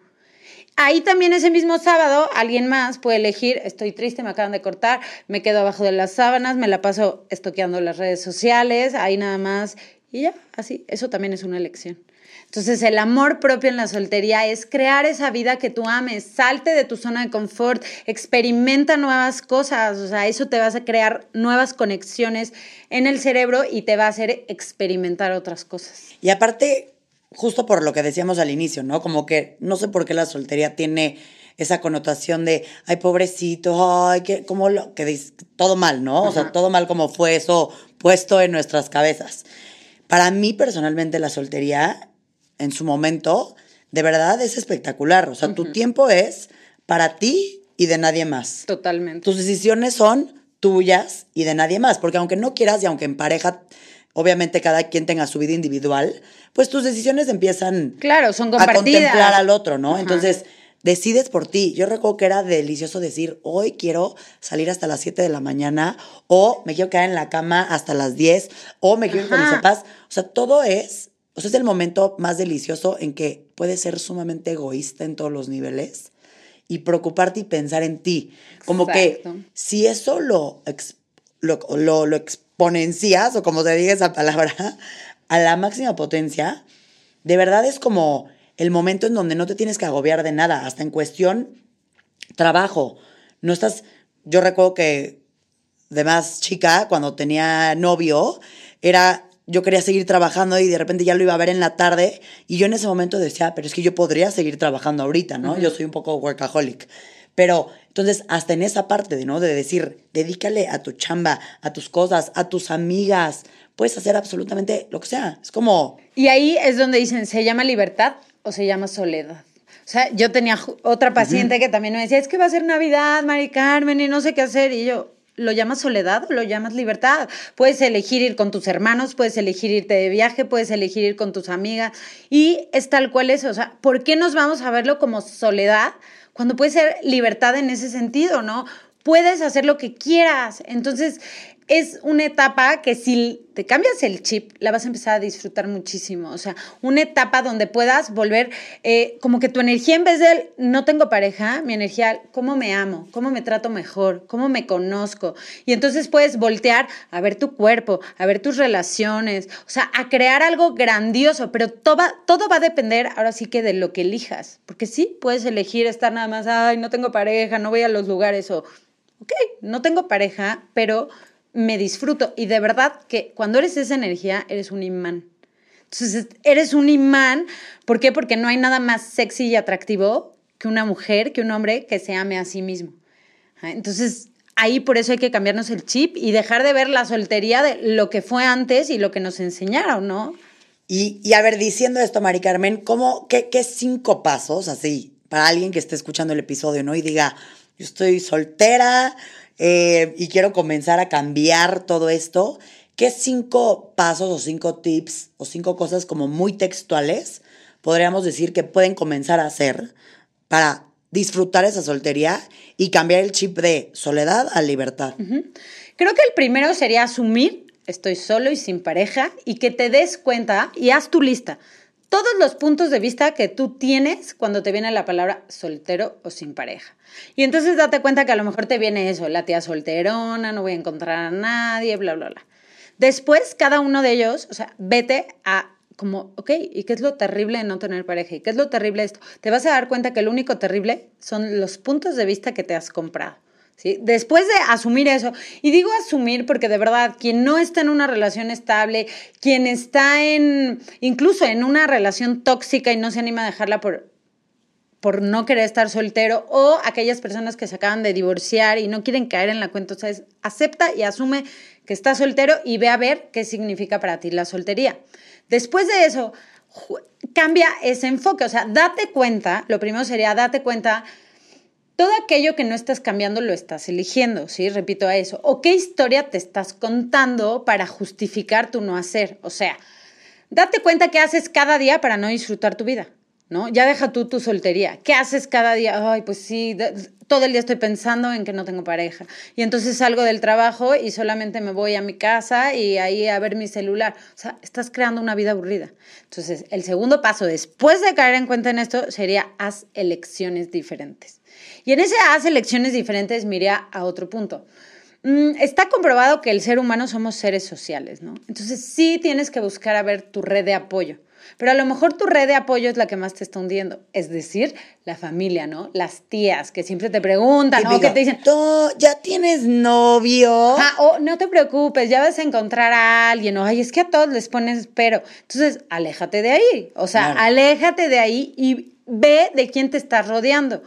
Ahí también ese mismo sábado alguien más puede elegir, estoy triste, me acaban de cortar, me quedo abajo de las sábanas, me la paso estoqueando las redes sociales, ahí nada más, y ya, así, eso también es una elección. Entonces el amor propio en la soltería es crear esa vida que tú ames, salte de tu zona de confort, experimenta nuevas cosas, o sea, eso te va a crear nuevas conexiones en el cerebro y te va a hacer experimentar otras cosas. Y aparte, justo por lo que decíamos al inicio, ¿no? Como que no sé por qué la soltería tiene esa connotación de, ay, pobrecito, ay, que, como lo, que dice, todo mal, ¿no? O sea, todo mal como fue eso puesto en nuestras cabezas. Para mí, personalmente, la soltería, en su momento, de verdad es espectacular. O sea, tu tiempo es para ti y de nadie más. Totalmente. Tus decisiones son tuyas y de nadie más, porque aunque no quieras y aunque en pareja obviamente cada quien tenga su vida individual, pues tus decisiones empiezan Claro, son a contemplar al otro, ¿no? Ajá. Entonces, decides por ti. Yo recuerdo que era delicioso decir, hoy quiero salir hasta las 7 de la mañana, o me quiero quedar en la cama hasta las 10, o me quiero ir con mis papás. O sea, todo es, o sea, es el momento más delicioso en que puedes ser sumamente egoísta en todos los niveles y preocuparte y pensar en ti. Como Exacto. que si eso lo, lo, lo, lo exponencias, o como se diga esa palabra, a la máxima potencia, de verdad es como el momento en donde no te tienes que agobiar de nada, hasta en cuestión trabajo. No estás, yo recuerdo que de más chica, cuando tenía novio, era, yo quería seguir trabajando y de repente ya lo iba a ver en la tarde y yo en ese momento decía, pero es que yo podría seguir trabajando ahorita, ¿no? Yo soy un poco workaholic. Pero entonces, hasta en esa parte de, ¿no? De decir, dedícale a tu chamba, a tus cosas, a tus amigas, puedes hacer absolutamente lo que sea. Es como, Y ahí es donde dicen, ¿se llama libertad o se llama soledad? O sea, yo tenía otra paciente que también me decía, es que va a ser Navidad, Mari Carmen, y no sé qué hacer. Y yo, ¿lo llamas soledad o lo llamas libertad? Puedes elegir ir con tus hermanos, puedes elegir irte de viaje, puedes elegir ir con tus amigas. Y es tal cual eso. O sea, ¿por qué nos vamos a verlo como soledad cuando puede ser libertad en ese sentido, no? Puedes hacer lo que quieras. Entonces, es una etapa que si te cambias el chip, la vas a empezar a disfrutar muchísimo. O sea, una etapa donde puedas volver, eh, como que tu energía en vez de no tengo pareja, mi energía, ¿cómo me amo? ¿Cómo me trato mejor? ¿Cómo me conozco? Y entonces puedes voltear a ver tu cuerpo, a ver tus relaciones, o sea, a crear algo grandioso, pero todo, todo va a depender ahora sí que de lo que elijas. Porque sí, puedes elegir estar nada más, ay, no tengo pareja, no voy a los lugares o ok, no tengo pareja, pero me disfruto. Y de verdad que cuando eres esa energía, eres un imán. Entonces, eres un imán. ¿Por qué? Porque no hay nada más sexy y atractivo que una mujer, que un hombre que se ame a sí mismo. Ah, Entonces, ahí por eso hay que cambiarnos el chip y dejar de ver la soltería de lo que fue antes y lo que nos enseñaron, ¿no? Y, y a ver, diciendo esto, Mari Carmen, ¿cómo, qué, qué cinco pasos, así, para alguien que esté escuchando el episodio, ¿no? Y diga, yo estoy soltera eh, y quiero comenzar a cambiar todo esto, ¿qué cinco pasos o cinco tips o cinco cosas como muy textuales podríamos decir que pueden comenzar a hacer para disfrutar esa soltería y cambiar el chip de soledad a libertad? Creo que el primero sería asumir, estoy solo y sin pareja, y que te des cuenta y haz tu lista. Todos los puntos de vista que tú tienes cuando te viene la palabra soltero o sin pareja. Y entonces date cuenta que a lo mejor te viene eso, la tía solterona, no voy a encontrar a nadie, bla, bla, bla. Después, cada uno de ellos, o sea, vete a como, ok, ¿y qué es lo terrible de no tener pareja? ¿Y qué es lo terrible de esto? Te vas a dar cuenta que lo único terrible son los puntos de vista que te has comprado. ¿Sí? Después de asumir eso, y digo asumir porque de verdad, quien no está en una relación estable, quien está en, incluso en una relación tóxica y no se anima a dejarla por, por no querer estar soltero, o aquellas personas que se acaban de divorciar y no quieren caer en la cuenta, o sea, es, acepta y asume que estás soltero y ve a ver qué significa para ti la soltería. Después de eso, cambia ese enfoque, o sea, date cuenta, lo primero sería date cuenta todo aquello que no estás cambiando lo estás eligiendo, ¿sí? Repito a eso. ¿O qué historia te estás contando para justificar tu no hacer? O sea, date cuenta qué haces cada día para no disfrutar tu vida, ¿no? Ya deja tú tu soltería. ¿Qué haces cada día? Ay, pues sí, todo el día estoy pensando en que no tengo pareja. Y entonces salgo del trabajo y solamente me voy a mi casa y ahí a ver mi celular. O sea, estás creando una vida aburrida. Entonces, el segundo paso después de caer en cuenta en esto sería haz elecciones diferentes. Y en ese haz elecciones diferentes me iría a otro punto. Mm, está comprobado que el ser humano somos seres sociales, ¿no? Entonces sí tienes que buscar a ver tu red de apoyo. Pero a lo mejor tu red de apoyo es la que más te está hundiendo. Es decir, la familia, ¿no? Las tías que siempre te preguntan, ¿no? Que te dicen, "Tú ¿ya tienes novio? Ah, o no te preocupes, ya vas a encontrar a alguien. O, ay, es que a todos les pones pero. Entonces, aléjate de ahí. O sea, Claro. aléjate de ahí y ve de quién te estás rodeando.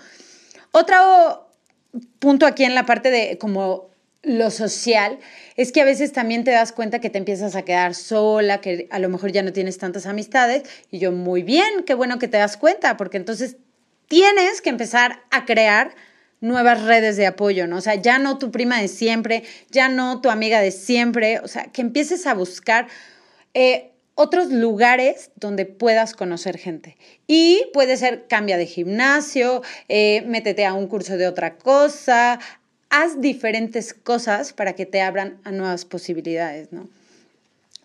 Otro punto aquí en la parte de como lo social es que a veces también te das cuenta que te empiezas a quedar sola, que a lo mejor ya no tienes tantas amistades. Y yo, muy bien, qué bueno que te das cuenta, porque entonces tienes que empezar a crear nuevas redes de apoyo, ¿no? O sea, ya no tu prima de siempre, ya no tu amiga de siempre, o sea, que empieces a buscar eh, otros lugares donde puedas conocer gente. Y puede ser cambia de gimnasio, eh, métete a un curso de otra cosa, haz diferentes cosas para que te abran a nuevas posibilidades, ¿no?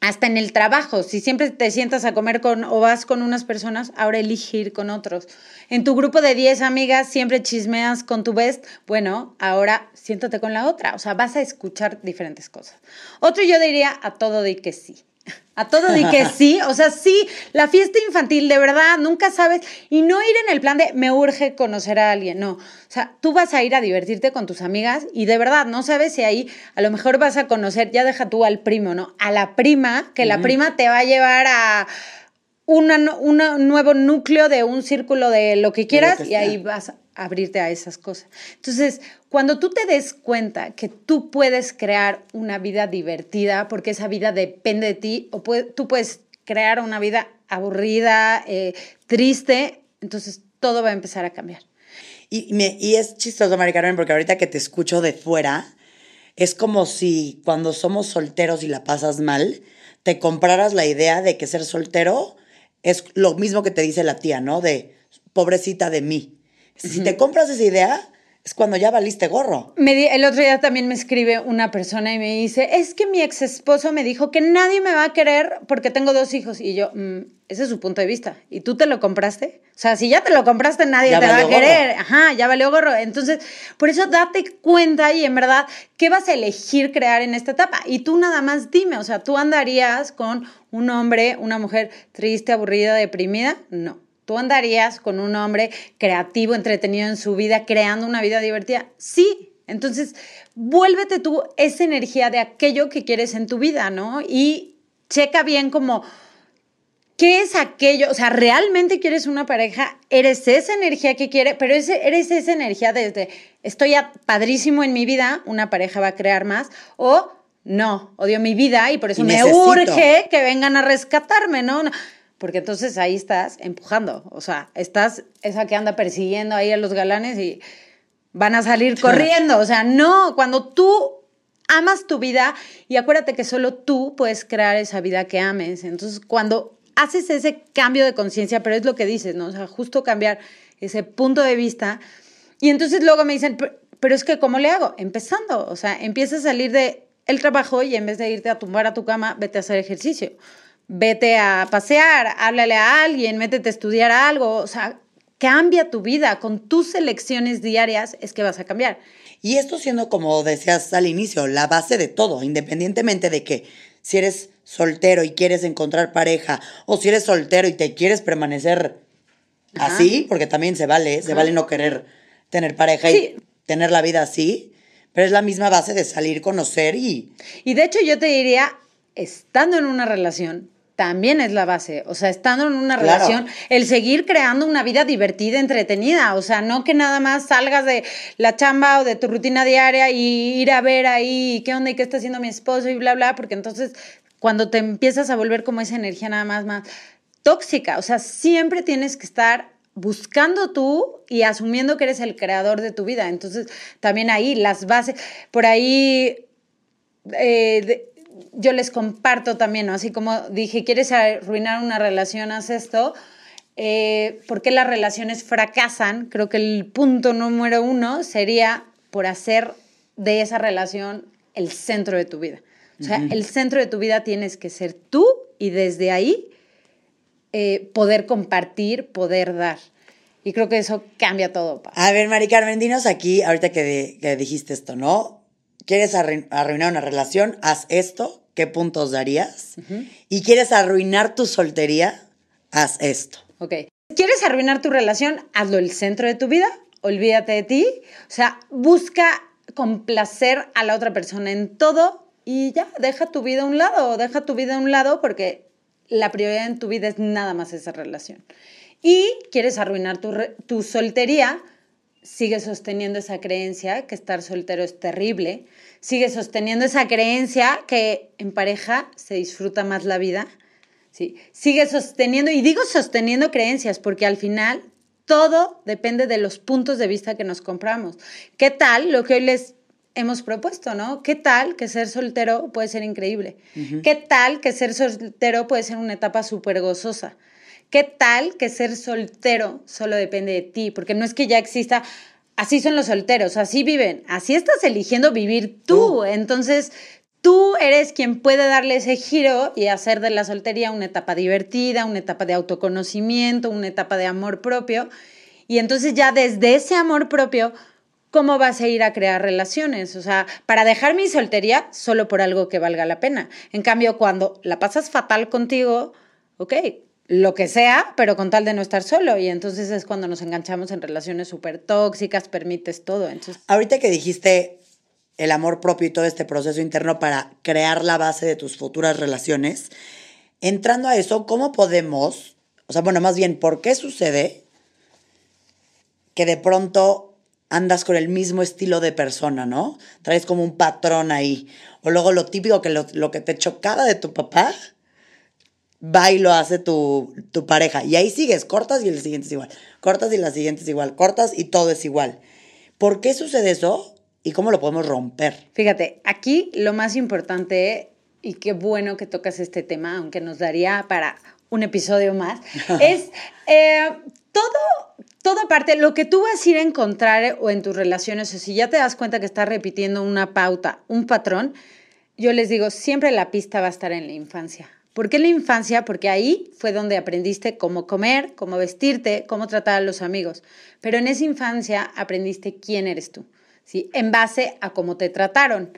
hasta en el trabajo, si siempre te sientas a comer con o vas con unas personas, ahora elige ir con otros. En tu grupo de 10 amigas siempre chismeas con tu best, bueno, ahora siéntate con la otra, o sea, vas a escuchar diferentes cosas. Otro yo diría a todo de que sí. A todo de que sí, o sea, sí, la fiesta infantil, de verdad, nunca sabes, y no ir en el plan de me urge conocer a alguien, no. O sea, tú vas a ir a divertirte con tus amigas y de verdad, no sabes si ahí a lo mejor vas a conocer, ya deja tú al primo, ¿no? A la prima, que la prima te va a llevar a un nuevo núcleo de un círculo de lo que quieras y ahí vas abrirte a esas cosas. Entonces, cuando tú te des cuenta que tú puedes crear una vida divertida, porque esa vida depende de ti, o tú puedes crear una vida aburrida, eh, triste, entonces todo va a empezar a cambiar. Y, es chistoso, Mari Carmen, porque ahorita que te escucho de fuera, es como si cuando somos solteros y la pasas mal, te compraras la idea de que ser soltero es lo mismo que te dice la tía, ¿no? De pobrecita de mí. Si te compras esa idea, es cuando ya valiste gorro. el otro día también me escribe una persona y me dice, es que mi ex esposo me dijo que nadie me va a querer porque tengo dos hijos. Y yo, mm, ese es su punto de vista. ¿Y tú te lo compraste? O sea, si ya te lo compraste, nadie te va a querer. Ajá, ya valió gorro. Entonces, por eso date cuenta y en verdad, ¿qué vas a elegir crear en esta etapa? Y tú nada más dime, o sea, ¿tú andarías con un hombre, una mujer triste, aburrida, deprimida? No ¿Tú andarías con un hombre creativo, entretenido en su vida, creando una vida divertida? Sí. Entonces, vuélvete tú esa energía de aquello que quieres en tu vida, ¿no? Y checa bien como, ¿qué es aquello? O sea, ¿realmente quieres una pareja? ¿Eres esa energía que quiere? Pero ese, eres esa energía desde, estoy padrísimo en mi vida, una pareja va a crear más, o no, odio mi vida y por eso me urge que vengan a rescatarme, ¿no? no porque entonces ahí estás empujando, o sea, estás esa que anda persiguiendo ahí a los galanes y van a salir corriendo, o sea, no, cuando tú amas tu vida y acuérdate que solo tú puedes crear esa vida que ames, entonces cuando haces ese cambio de conciencia, pero es lo que dices, ¿no? O sea, justo cambiar ese punto de vista y entonces luego me dicen, pero es que ¿cómo le hago? Empezando, o sea, empieza a salir de el trabajo y en vez de irte a tumbar a tu cama, vete a hacer ejercicio vete a pasear, háblale a alguien, métete a estudiar algo, o sea, cambia tu vida, con tus elecciones diarias es que vas a cambiar. Y esto siendo, como decías al inicio, la base de todo, independientemente de que si eres soltero y quieres encontrar pareja, o si eres soltero y te quieres permanecer así, porque también se vale, se vale no querer tener pareja y tener la vida así, pero es la misma base de salir, conocer y... Y de hecho yo te diría, estando en una relación, también es la base. O sea, estando en una relación, el seguir creando una vida divertida, entretenida. O sea, no que nada más salgas de la chamba o de tu rutina diaria y ir a ver ahí qué onda y qué está haciendo mi esposo y bla, bla, porque entonces cuando te empiezas a volver como esa energía nada más, más tóxica. O sea, siempre tienes que estar buscando tú y asumiendo que eres el creador de tu vida. Entonces, también ahí las bases, por ahí... Eh, yo les comparto también, ¿no? Así como dije, ¿quieres arruinar una relación? Haz esto. Eh, ¿Por qué las relaciones fracasan? Creo que el punto número uno sería por hacer de esa relación el centro de tu vida. O sea, el centro de tu vida tienes que ser tú y desde ahí eh, poder compartir, poder dar. Y creo que eso cambia todo. A ver, Mari Carmen, dinos aquí, ahorita que, que dijiste esto, ¿no? ¿Quieres arruinar una relación? Haz esto. ¿Qué puntos darías? Y quieres arruinar tu soltería? Haz esto. Ok. ¿Quieres arruinar tu relación? Hazlo el centro de tu vida. Olvídate de ti. O sea, busca complacer a la otra persona en todo y ya, deja tu vida a un lado. Deja tu vida a un lado porque la prioridad en tu vida es nada más esa relación. Y quieres arruinar tu, tu soltería, sigue sosteniendo esa creencia que estar soltero es terrible, sigue sosteniendo esa creencia que en pareja se disfruta más la vida, ¿sí? sigue sosteniendo, y digo sosteniendo creencias porque al final todo depende de los puntos de vista que nos compramos. ¿Qué tal lo que hoy les hemos propuesto, ¿no? ¿Qué tal que ser soltero puede ser increíble? ¿Qué tal que ser soltero puede ser una etapa súper gozosa? ¿Qué tal que ser soltero solo depende de ti? Porque no es que ya exista, así son los solteros, así viven, así estás eligiendo vivir tú. Entonces, tú eres quien puede darle ese giro y hacer de la soltería una etapa divertida, una etapa de autoconocimiento, una etapa de amor propio. Y entonces ya desde ese amor propio, ¿cómo vas a ir a crear relaciones? O sea, para dejar mi soltería solo por algo que valga la pena. En cambio, cuando la pasas fatal contigo, ok, lo que sea, pero con tal de no estar solo. Y entonces es cuando nos enganchamos en relaciones súper tóxicas, permites todo. Entonces... Ahorita que dijiste el amor propio y todo este proceso interno para crear la base de tus futuras relaciones, entrando a eso, ¿cómo podemos, o sea, bueno, más bien, ¿por qué sucede que de pronto andas con el mismo estilo de persona, ¿no? Traes como un patrón ahí. O luego lo típico que lo, que te chocaba de tu papá, va y lo hace tu, tu, pareja. Y ahí sigues, cortas y el siguiente es igual. Cortas y la siguiente es igual. Cortas y todo es igual. ¿Por qué sucede eso y cómo lo podemos romper? Fíjate, aquí lo más importante, y qué bueno que tocas este tema, aunque nos daría para un episodio más, es eh, todo, toda parte, lo que tú vas a ir a encontrar o en tus relaciones, o si ya te das cuenta que estás repitiendo una pauta, un patrón, yo les digo, siempre la pista va a estar en la infancia. ¿Por qué la infancia? Porque ahí fue donde aprendiste cómo comer, cómo vestirte, cómo tratar a los amigos. Pero en esa infancia aprendiste quién eres tú, ¿sí? En base a cómo te trataron.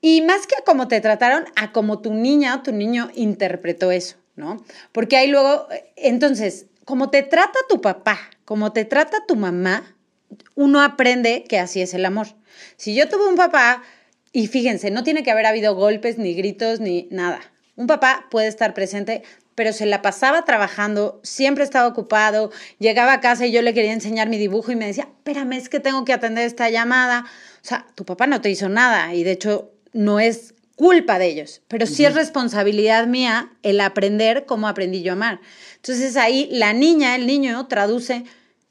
Y más que a cómo te trataron, a cómo tu niña o tu niño interpretó eso, ¿no? Porque ahí luego, entonces, como te trata tu papá, como te trata tu mamá, uno aprende que así es el amor. Si yo tuve un papá, y fíjense, no tiene que haber habido golpes, ni gritos, ni nada. Un papá puede estar presente, pero se la pasaba trabajando, siempre estaba ocupado, llegaba a casa y yo le quería enseñar mi dibujo y me decía, espérame, es que tengo que atender esta llamada. O sea, tu papá no te hizo nada y de hecho no es culpa de ellos, pero sí es responsabilidad mía el aprender cómo aprendí yo a amar. Entonces ahí la niña, el niño traduce,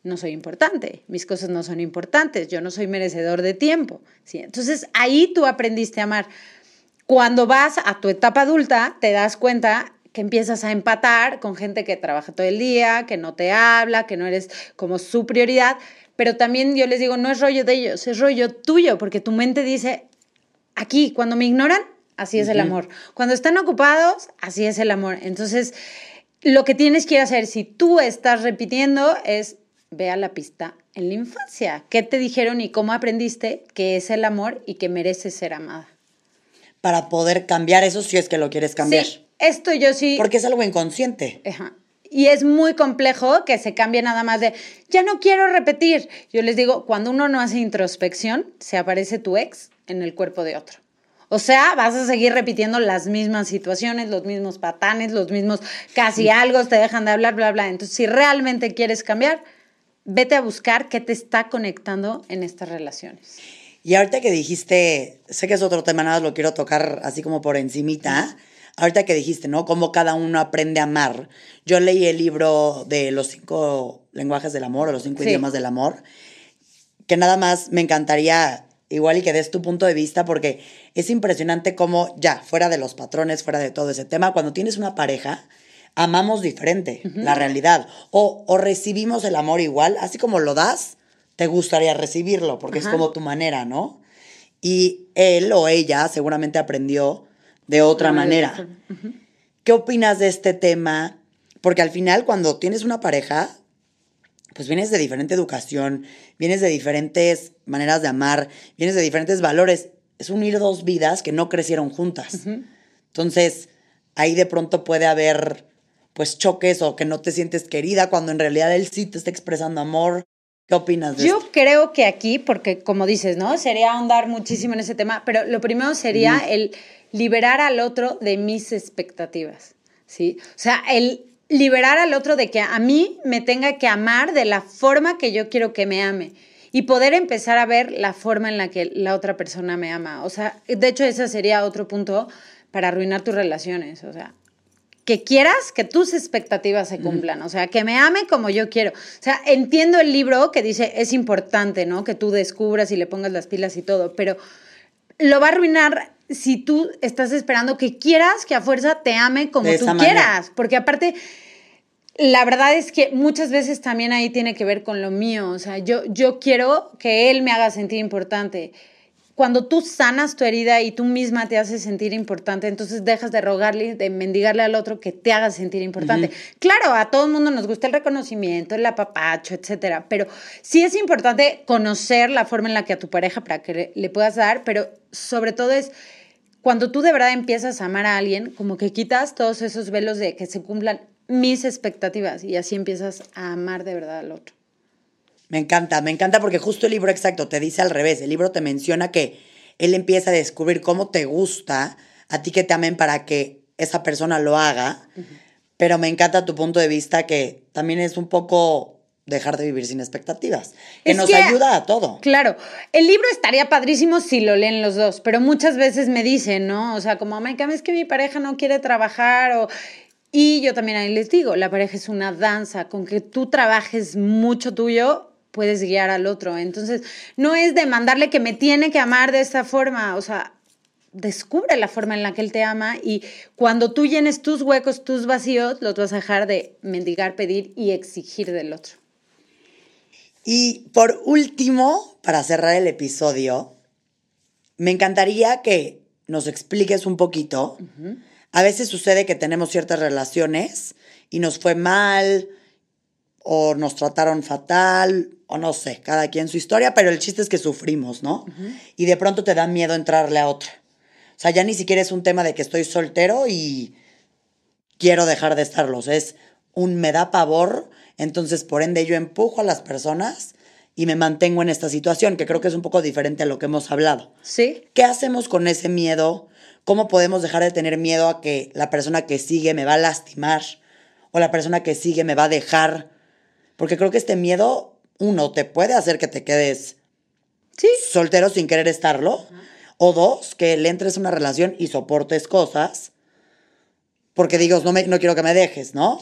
no soy importante, mis cosas no son importantes, yo no soy merecedor de tiempo. ¿sí? Entonces ahí tú aprendiste a amar. Cuando vas a tu etapa adulta, te das cuenta que empiezas a empatar con gente que trabaja todo el día, que no te habla, que no eres como su prioridad, pero también yo les digo, no es rollo de ellos, es rollo tuyo, porque tu mente dice, aquí, cuando me ignoran, así es el amor. Cuando están ocupados, así es el amor. Entonces, lo que tienes que hacer, si tú estás repitiendo, es ve a la pista en la infancia. ¿Qué te dijeron y cómo aprendiste que es el amor y que mereces ser amada? Para poder cambiar eso si es que lo quieres cambiar. Sí, esto yo sí. Porque es algo inconsciente. Ajá. Y es muy complejo que se cambie nada más de, ya no quiero repetir. Yo les digo, cuando uno no hace introspección, se aparece tu ex en el cuerpo de otro. O sea, vas a seguir repitiendo las mismas situaciones, los mismos patanes, los mismos casi algo, te dejan de hablar, bla, bla. Entonces, si realmente quieres cambiar, vete a buscar qué te está conectando en estas relaciones. Y ahorita que dijiste, sé que es otro tema, nada lo quiero tocar así como por encimita. Ahorita que dijiste, ¿no? Cómo cada uno aprende a amar. Yo leí el libro de los cinco lenguajes del amor o los cinco idiomas del amor, que nada más me encantaría igual y que des tu punto de vista porque es impresionante cómo ya, fuera de los patrones, fuera de todo ese tema, cuando tienes una pareja, amamos diferente, la realidad. O, o, recibimos el amor igual, así como lo das, te gustaría recibirlo, porque es como tu manera, ¿no? Y él o ella seguramente aprendió de otra manera. ¿Qué opinas de este tema? Porque al final, cuando tienes una pareja, pues vienes de diferente educación, vienes de diferentes maneras de amar, vienes de diferentes valores. Es unir dos vidas que no crecieron juntas. Entonces, ahí de pronto puede haber pues choques o que no te sientes querida cuando en realidad él sí te está expresando amor. ¿Qué opinas de Yo creo que aquí, porque como dices, ¿no? Sería ahondar muchísimo en ese tema, pero lo primero sería el liberar al otro de mis expectativas, ¿sí? O sea, el liberar al otro de que a mí me tenga que amar de la forma que yo quiero que me ame y poder empezar a ver la forma en la que la otra persona me ama. O sea, de hecho ese sería otro punto para arruinar tus relaciones, o sea, que quieras que tus expectativas se cumplan, o sea, que me ame como yo quiero. O sea, entiendo el libro que dice es importante, ¿no? Que tú descubras y le pongas las pilas y todo, pero lo va a arruinar si tú estás esperando que quieras que a fuerza te ame como tú manera. quieras. Porque aparte, la verdad es que muchas veces también ahí tiene que ver con lo mío. O sea, yo, yo quiero que él me haga sentir importante. Cuando tú sanas tu herida y tú misma te haces sentir importante, entonces dejas de rogarle, de mendigarle al otro que te haga sentir importante. Claro, a todo el mundo nos gusta el reconocimiento, el apapacho, etcétera, pero sí es importante conocer la forma en la que a tu pareja para que le, le puedas dar, pero sobre todo es cuando tú de verdad empiezas a amar a alguien, como que quitas todos esos velos de que se cumplan mis expectativas y así empiezas a amar de verdad al otro. Me encanta, me encanta porque justo el libro exacto te dice al revés. El libro te menciona que él empieza a descubrir cómo te gusta a ti que te amen para que esa persona lo haga. Pero me encanta tu punto de vista que también es un poco dejar de vivir sin expectativas, que Es nos que- ayuda a todo. Claro, el libro estaría padrísimo si lo leen los dos, pero muchas veces me dicen, ¿no? O sea, como, Maika, es que mi pareja no quiere trabajar o... Y yo también ahí les digo, la pareja es una danza, con que tú trabajes mucho tuyo, puedes guiar al otro. Entonces, no es demandarle que me tiene que amar de esta forma, o sea, descubre la forma en la que él te ama y cuando tú llenes tus huecos, tus vacíos, los vas a dejar de mendigar, pedir y exigir del otro. Y por último, para cerrar el episodio, me encantaría que nos expliques un poquito. A veces sucede que tenemos ciertas relaciones y nos fue mal o nos trataron fatal o no sé, cada quien su historia, pero el chiste es que sufrimos, ¿no? Y de pronto te da miedo entrarle a otra. O sea, ya ni siquiera es un tema de que estoy soltero y quiero dejar de estarlos. Es un me da pavor, entonces por ende yo empujo a las personas y me mantengo en esta situación, que creo que es un poco diferente a lo que hemos hablado. ¿Sí? ¿Qué hacemos con ese miedo? ¿Cómo podemos dejar de tener miedo a que la persona que sigue me va a lastimar o la persona que sigue me va a dejar? Porque creo que este miedo, uno, te puede hacer que te quedes Sí. soltero sin querer estarlo. O dos, que le entres a una relación y soportes cosas. Porque digas, no, me, no quiero que me dejes, ¿no?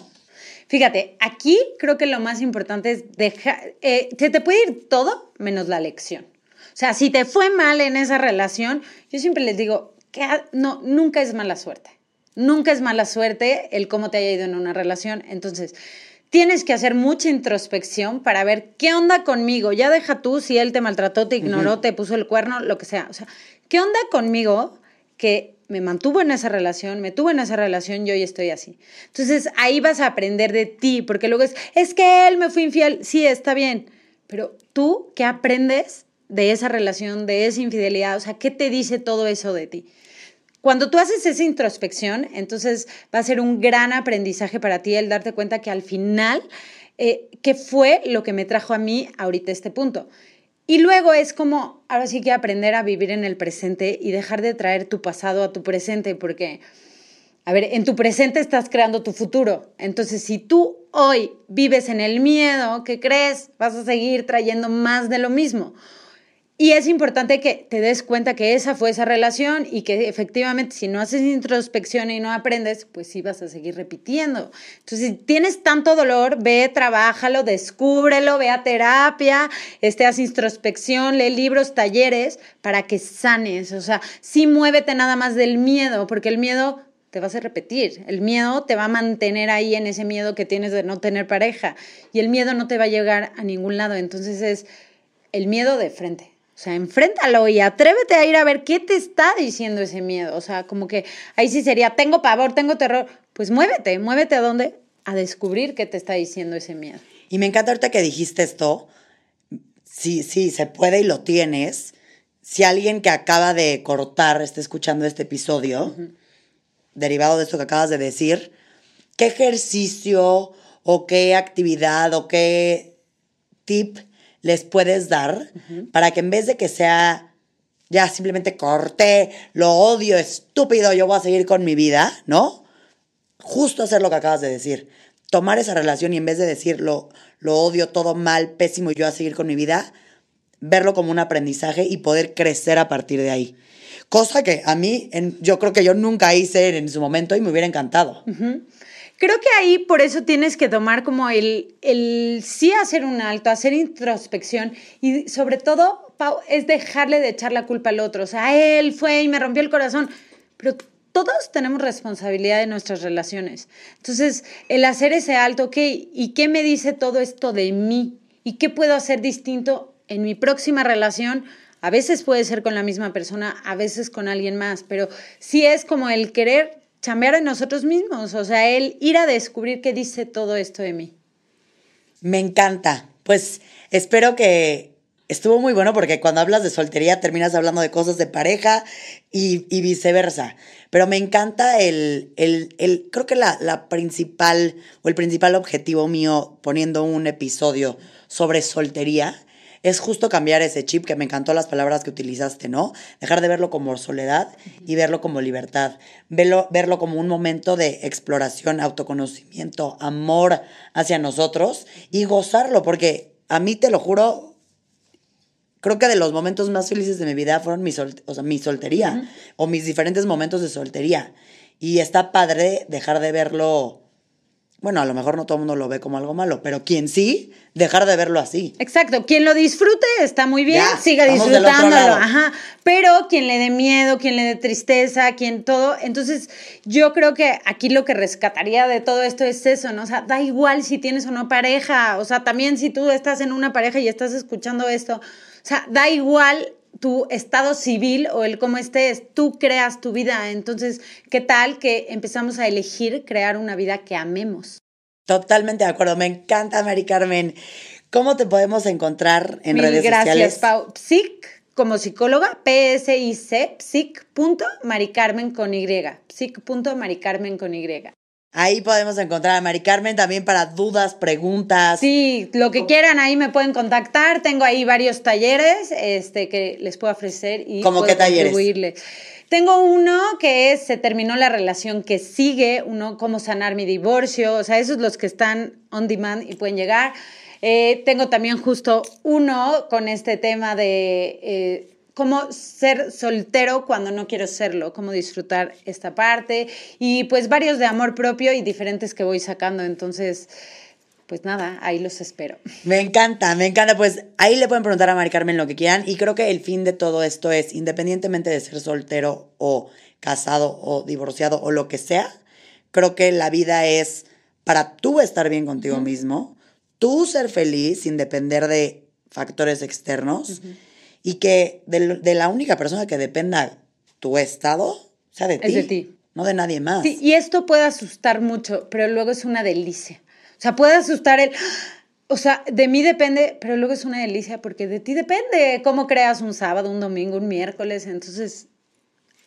Fíjate, aquí creo que lo más importante es dejar, eh, te, te puede ir todo menos la lección. O sea, si te fue mal en esa relación, yo siempre les digo que ah, no, nunca es mala suerte. Nunca es mala suerte el cómo te haya ido en una relación. Entonces, tienes que hacer mucha introspección para ver qué onda conmigo. Ya deja tú si él te maltrató, te ignoró, te puso el cuerno, lo que sea. O sea, ¿qué onda conmigo que me mantuvo en esa relación, me tuvo en esa relación, yo hoy estoy así. Entonces ahí vas a aprender de ti, porque luego es, es que él me fue infiel, sí, está bien, pero tú, ¿qué aprendes de esa relación, de esa infidelidad? O sea, ¿qué te dice todo eso de ti? Cuando tú haces esa introspección, entonces va a ser un gran aprendizaje para ti el darte cuenta que al final, eh, ¿qué fue lo que me trajo a mí ahorita este punto? Y luego es como, ahora sí que aprender a vivir en el presente y dejar de traer tu pasado a tu presente, porque, a ver, en tu presente estás creando tu futuro. Entonces, si tú hoy vives en el miedo, ¿qué crees? Vas a seguir trayendo más de lo mismo. Y es importante que te des cuenta que esa fue esa relación y que efectivamente si no haces introspección y no aprendes, pues sí vas a seguir repitiendo. Entonces, si tienes tanto dolor, ve, trabájalo, descúbrelo, ve a terapia, este, haz introspección, lee libros, talleres para que sanes. O sea, sí muévete nada más del miedo, porque el miedo te va a repetir. El miedo te va a mantener ahí en ese miedo que tienes de no tener pareja y el miedo no te va a llegar a ningún lado. Entonces es el miedo de frente. O sea, enfréntalo y atrévete a ir a ver qué te está diciendo ese miedo. O sea, como que ahí sí sería, tengo pavor, tengo terror. Pues muévete, muévete a dónde? A descubrir qué te está diciendo ese miedo. Y me encanta ahorita que dijiste esto. Sí, sí, se puede y lo tienes. Si alguien que acaba de cortar está escuchando este episodio, derivado de esto que acabas de decir, ¿qué ejercicio o qué actividad o qué tip les puedes dar para que en vez de que sea ya simplemente corté, lo odio, estúpido, yo voy a seguir con mi vida, ¿no? Justo hacer lo que acabas de decir. Tomar esa relación y en vez de decir lo, lo odio, todo mal, pésimo, yo a seguir con mi vida, verlo como un aprendizaje y poder crecer a partir de ahí. Cosa que a mí, en- yo creo que yo nunca hice en su momento y me hubiera encantado. Creo que ahí por eso tienes que tomar como el, el sí hacer un alto, hacer introspección y sobre todo Pau, es dejarle de echar la culpa al otro. O sea, él fue y me rompió el corazón. Pero todos tenemos responsabilidad de nuestras relaciones. Entonces, el hacer ese alto, ok, ¿y qué me dice todo esto de mí? ¿Y qué puedo hacer distinto en mi próxima relación? A veces puede ser con la misma persona, a veces con alguien más, pero sí es como el querer chambear en nosotros mismos, o sea, el ir a descubrir qué dice todo esto de mí. Me encanta. Pues espero que estuvo muy bueno porque cuando hablas de soltería terminas hablando de cosas de pareja y, viceversa. Pero me encanta el, el, el creo que la, la principal o el principal objetivo mío poniendo un episodio sobre soltería es justo cambiar ese chip, que me encantó las palabras que utilizaste, ¿no? Dejar de verlo como soledad y verlo como libertad. Verlo, verlo como un momento de exploración, autoconocimiento, amor hacia nosotros y gozarlo, porque a mí te lo juro, creo que de los momentos más felices de mi vida fueron mi, o sea, mi soltería o mis diferentes momentos de soltería. Y está padre dejar de verlo bueno, a lo mejor no todo el mundo lo ve como algo malo, pero quien sí, dejar de verlo así. Exacto, quien lo disfrute está muy bien, siga disfrutándolo, ajá. Pero quien le dé miedo, quien le dé tristeza, quien todo, entonces yo creo que aquí lo que rescataría de todo esto es eso, ¿no? O sea, da igual si tienes o no pareja, o sea, también si tú estás en una pareja y estás escuchando esto, o sea, da igual tu estado civil o el cómo estés, tú creas tu vida. Entonces, ¿qué tal que empezamos a elegir crear una vida que amemos? Totalmente de acuerdo, me encanta Mari Carmen. ¿Cómo te podemos encontrar en redes sociales? Gracias, Pau. Psic, como psicóloga, P-S-I-C, psic.maricarmen con Y, psic.maricarmen con Y. Ahí podemos encontrar a Mari Carmen también para dudas, preguntas. Sí, lo que quieran ahí me pueden contactar. Tengo ahí varios talleres este, que les puedo ofrecer y ¿Cómo qué talleres? Tengo uno que es Se terminó la relación que sigue, uno cómo sanar mi divorcio, o sea, esos los que están on demand y pueden llegar. Eh, tengo también justo uno con este tema de eh, cómo ser soltero cuando no quiero serlo, cómo disfrutar esta parte y pues varios de amor propio y diferentes que voy sacando. Entonces, pues nada, ahí los espero. Me encanta, me encanta. Pues ahí le pueden preguntar a Mari Carmen lo que quieran y creo que el fin de todo esto es, independientemente de ser soltero o casado o divorciado o lo que sea, creo que la vida es para tú estar bien contigo mismo, tú ser feliz sin depender de factores externos y que de, la única persona que dependa tu estado sea de ti. Es de ti. No de nadie más. Sí, y esto puede asustar mucho, pero luego es una delicia. O sea, puede asustar el... O sea, de mí depende, pero luego es una delicia porque de ti depende cómo creas un sábado, un domingo, un miércoles. Entonces,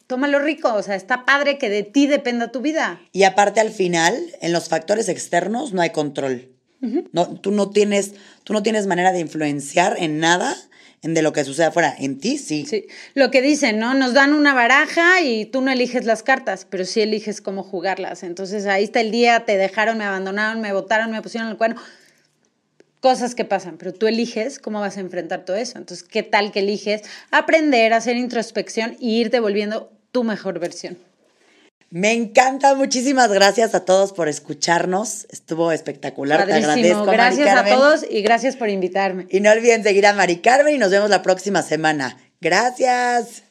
tómalo rico. O sea, está padre que de ti dependa tu vida. Y aparte, al final, en los factores externos no hay control. no, tú, no tienes, tú no tienes manera de influenciar en nada de lo que sucede afuera. En ti sí. Sí, lo que dicen, ¿no? Nos dan una baraja y tú no eliges las cartas, pero sí eliges cómo jugarlas. Entonces ahí está el día, te dejaron, me abandonaron, me botaron, me pusieron el cuerno. Cosas que pasan, pero tú eliges cómo vas a enfrentar todo eso. Entonces, ¿qué tal que eliges aprender, hacer introspección y ir devolviendo tu mejor versión? Me encanta, muchísimas gracias a todos por escucharnos. Estuvo espectacular, te agradezco. Gracias a todos y gracias por invitarme. Y no olviden seguir a Mari Carmen y nos vemos la próxima semana. Gracias.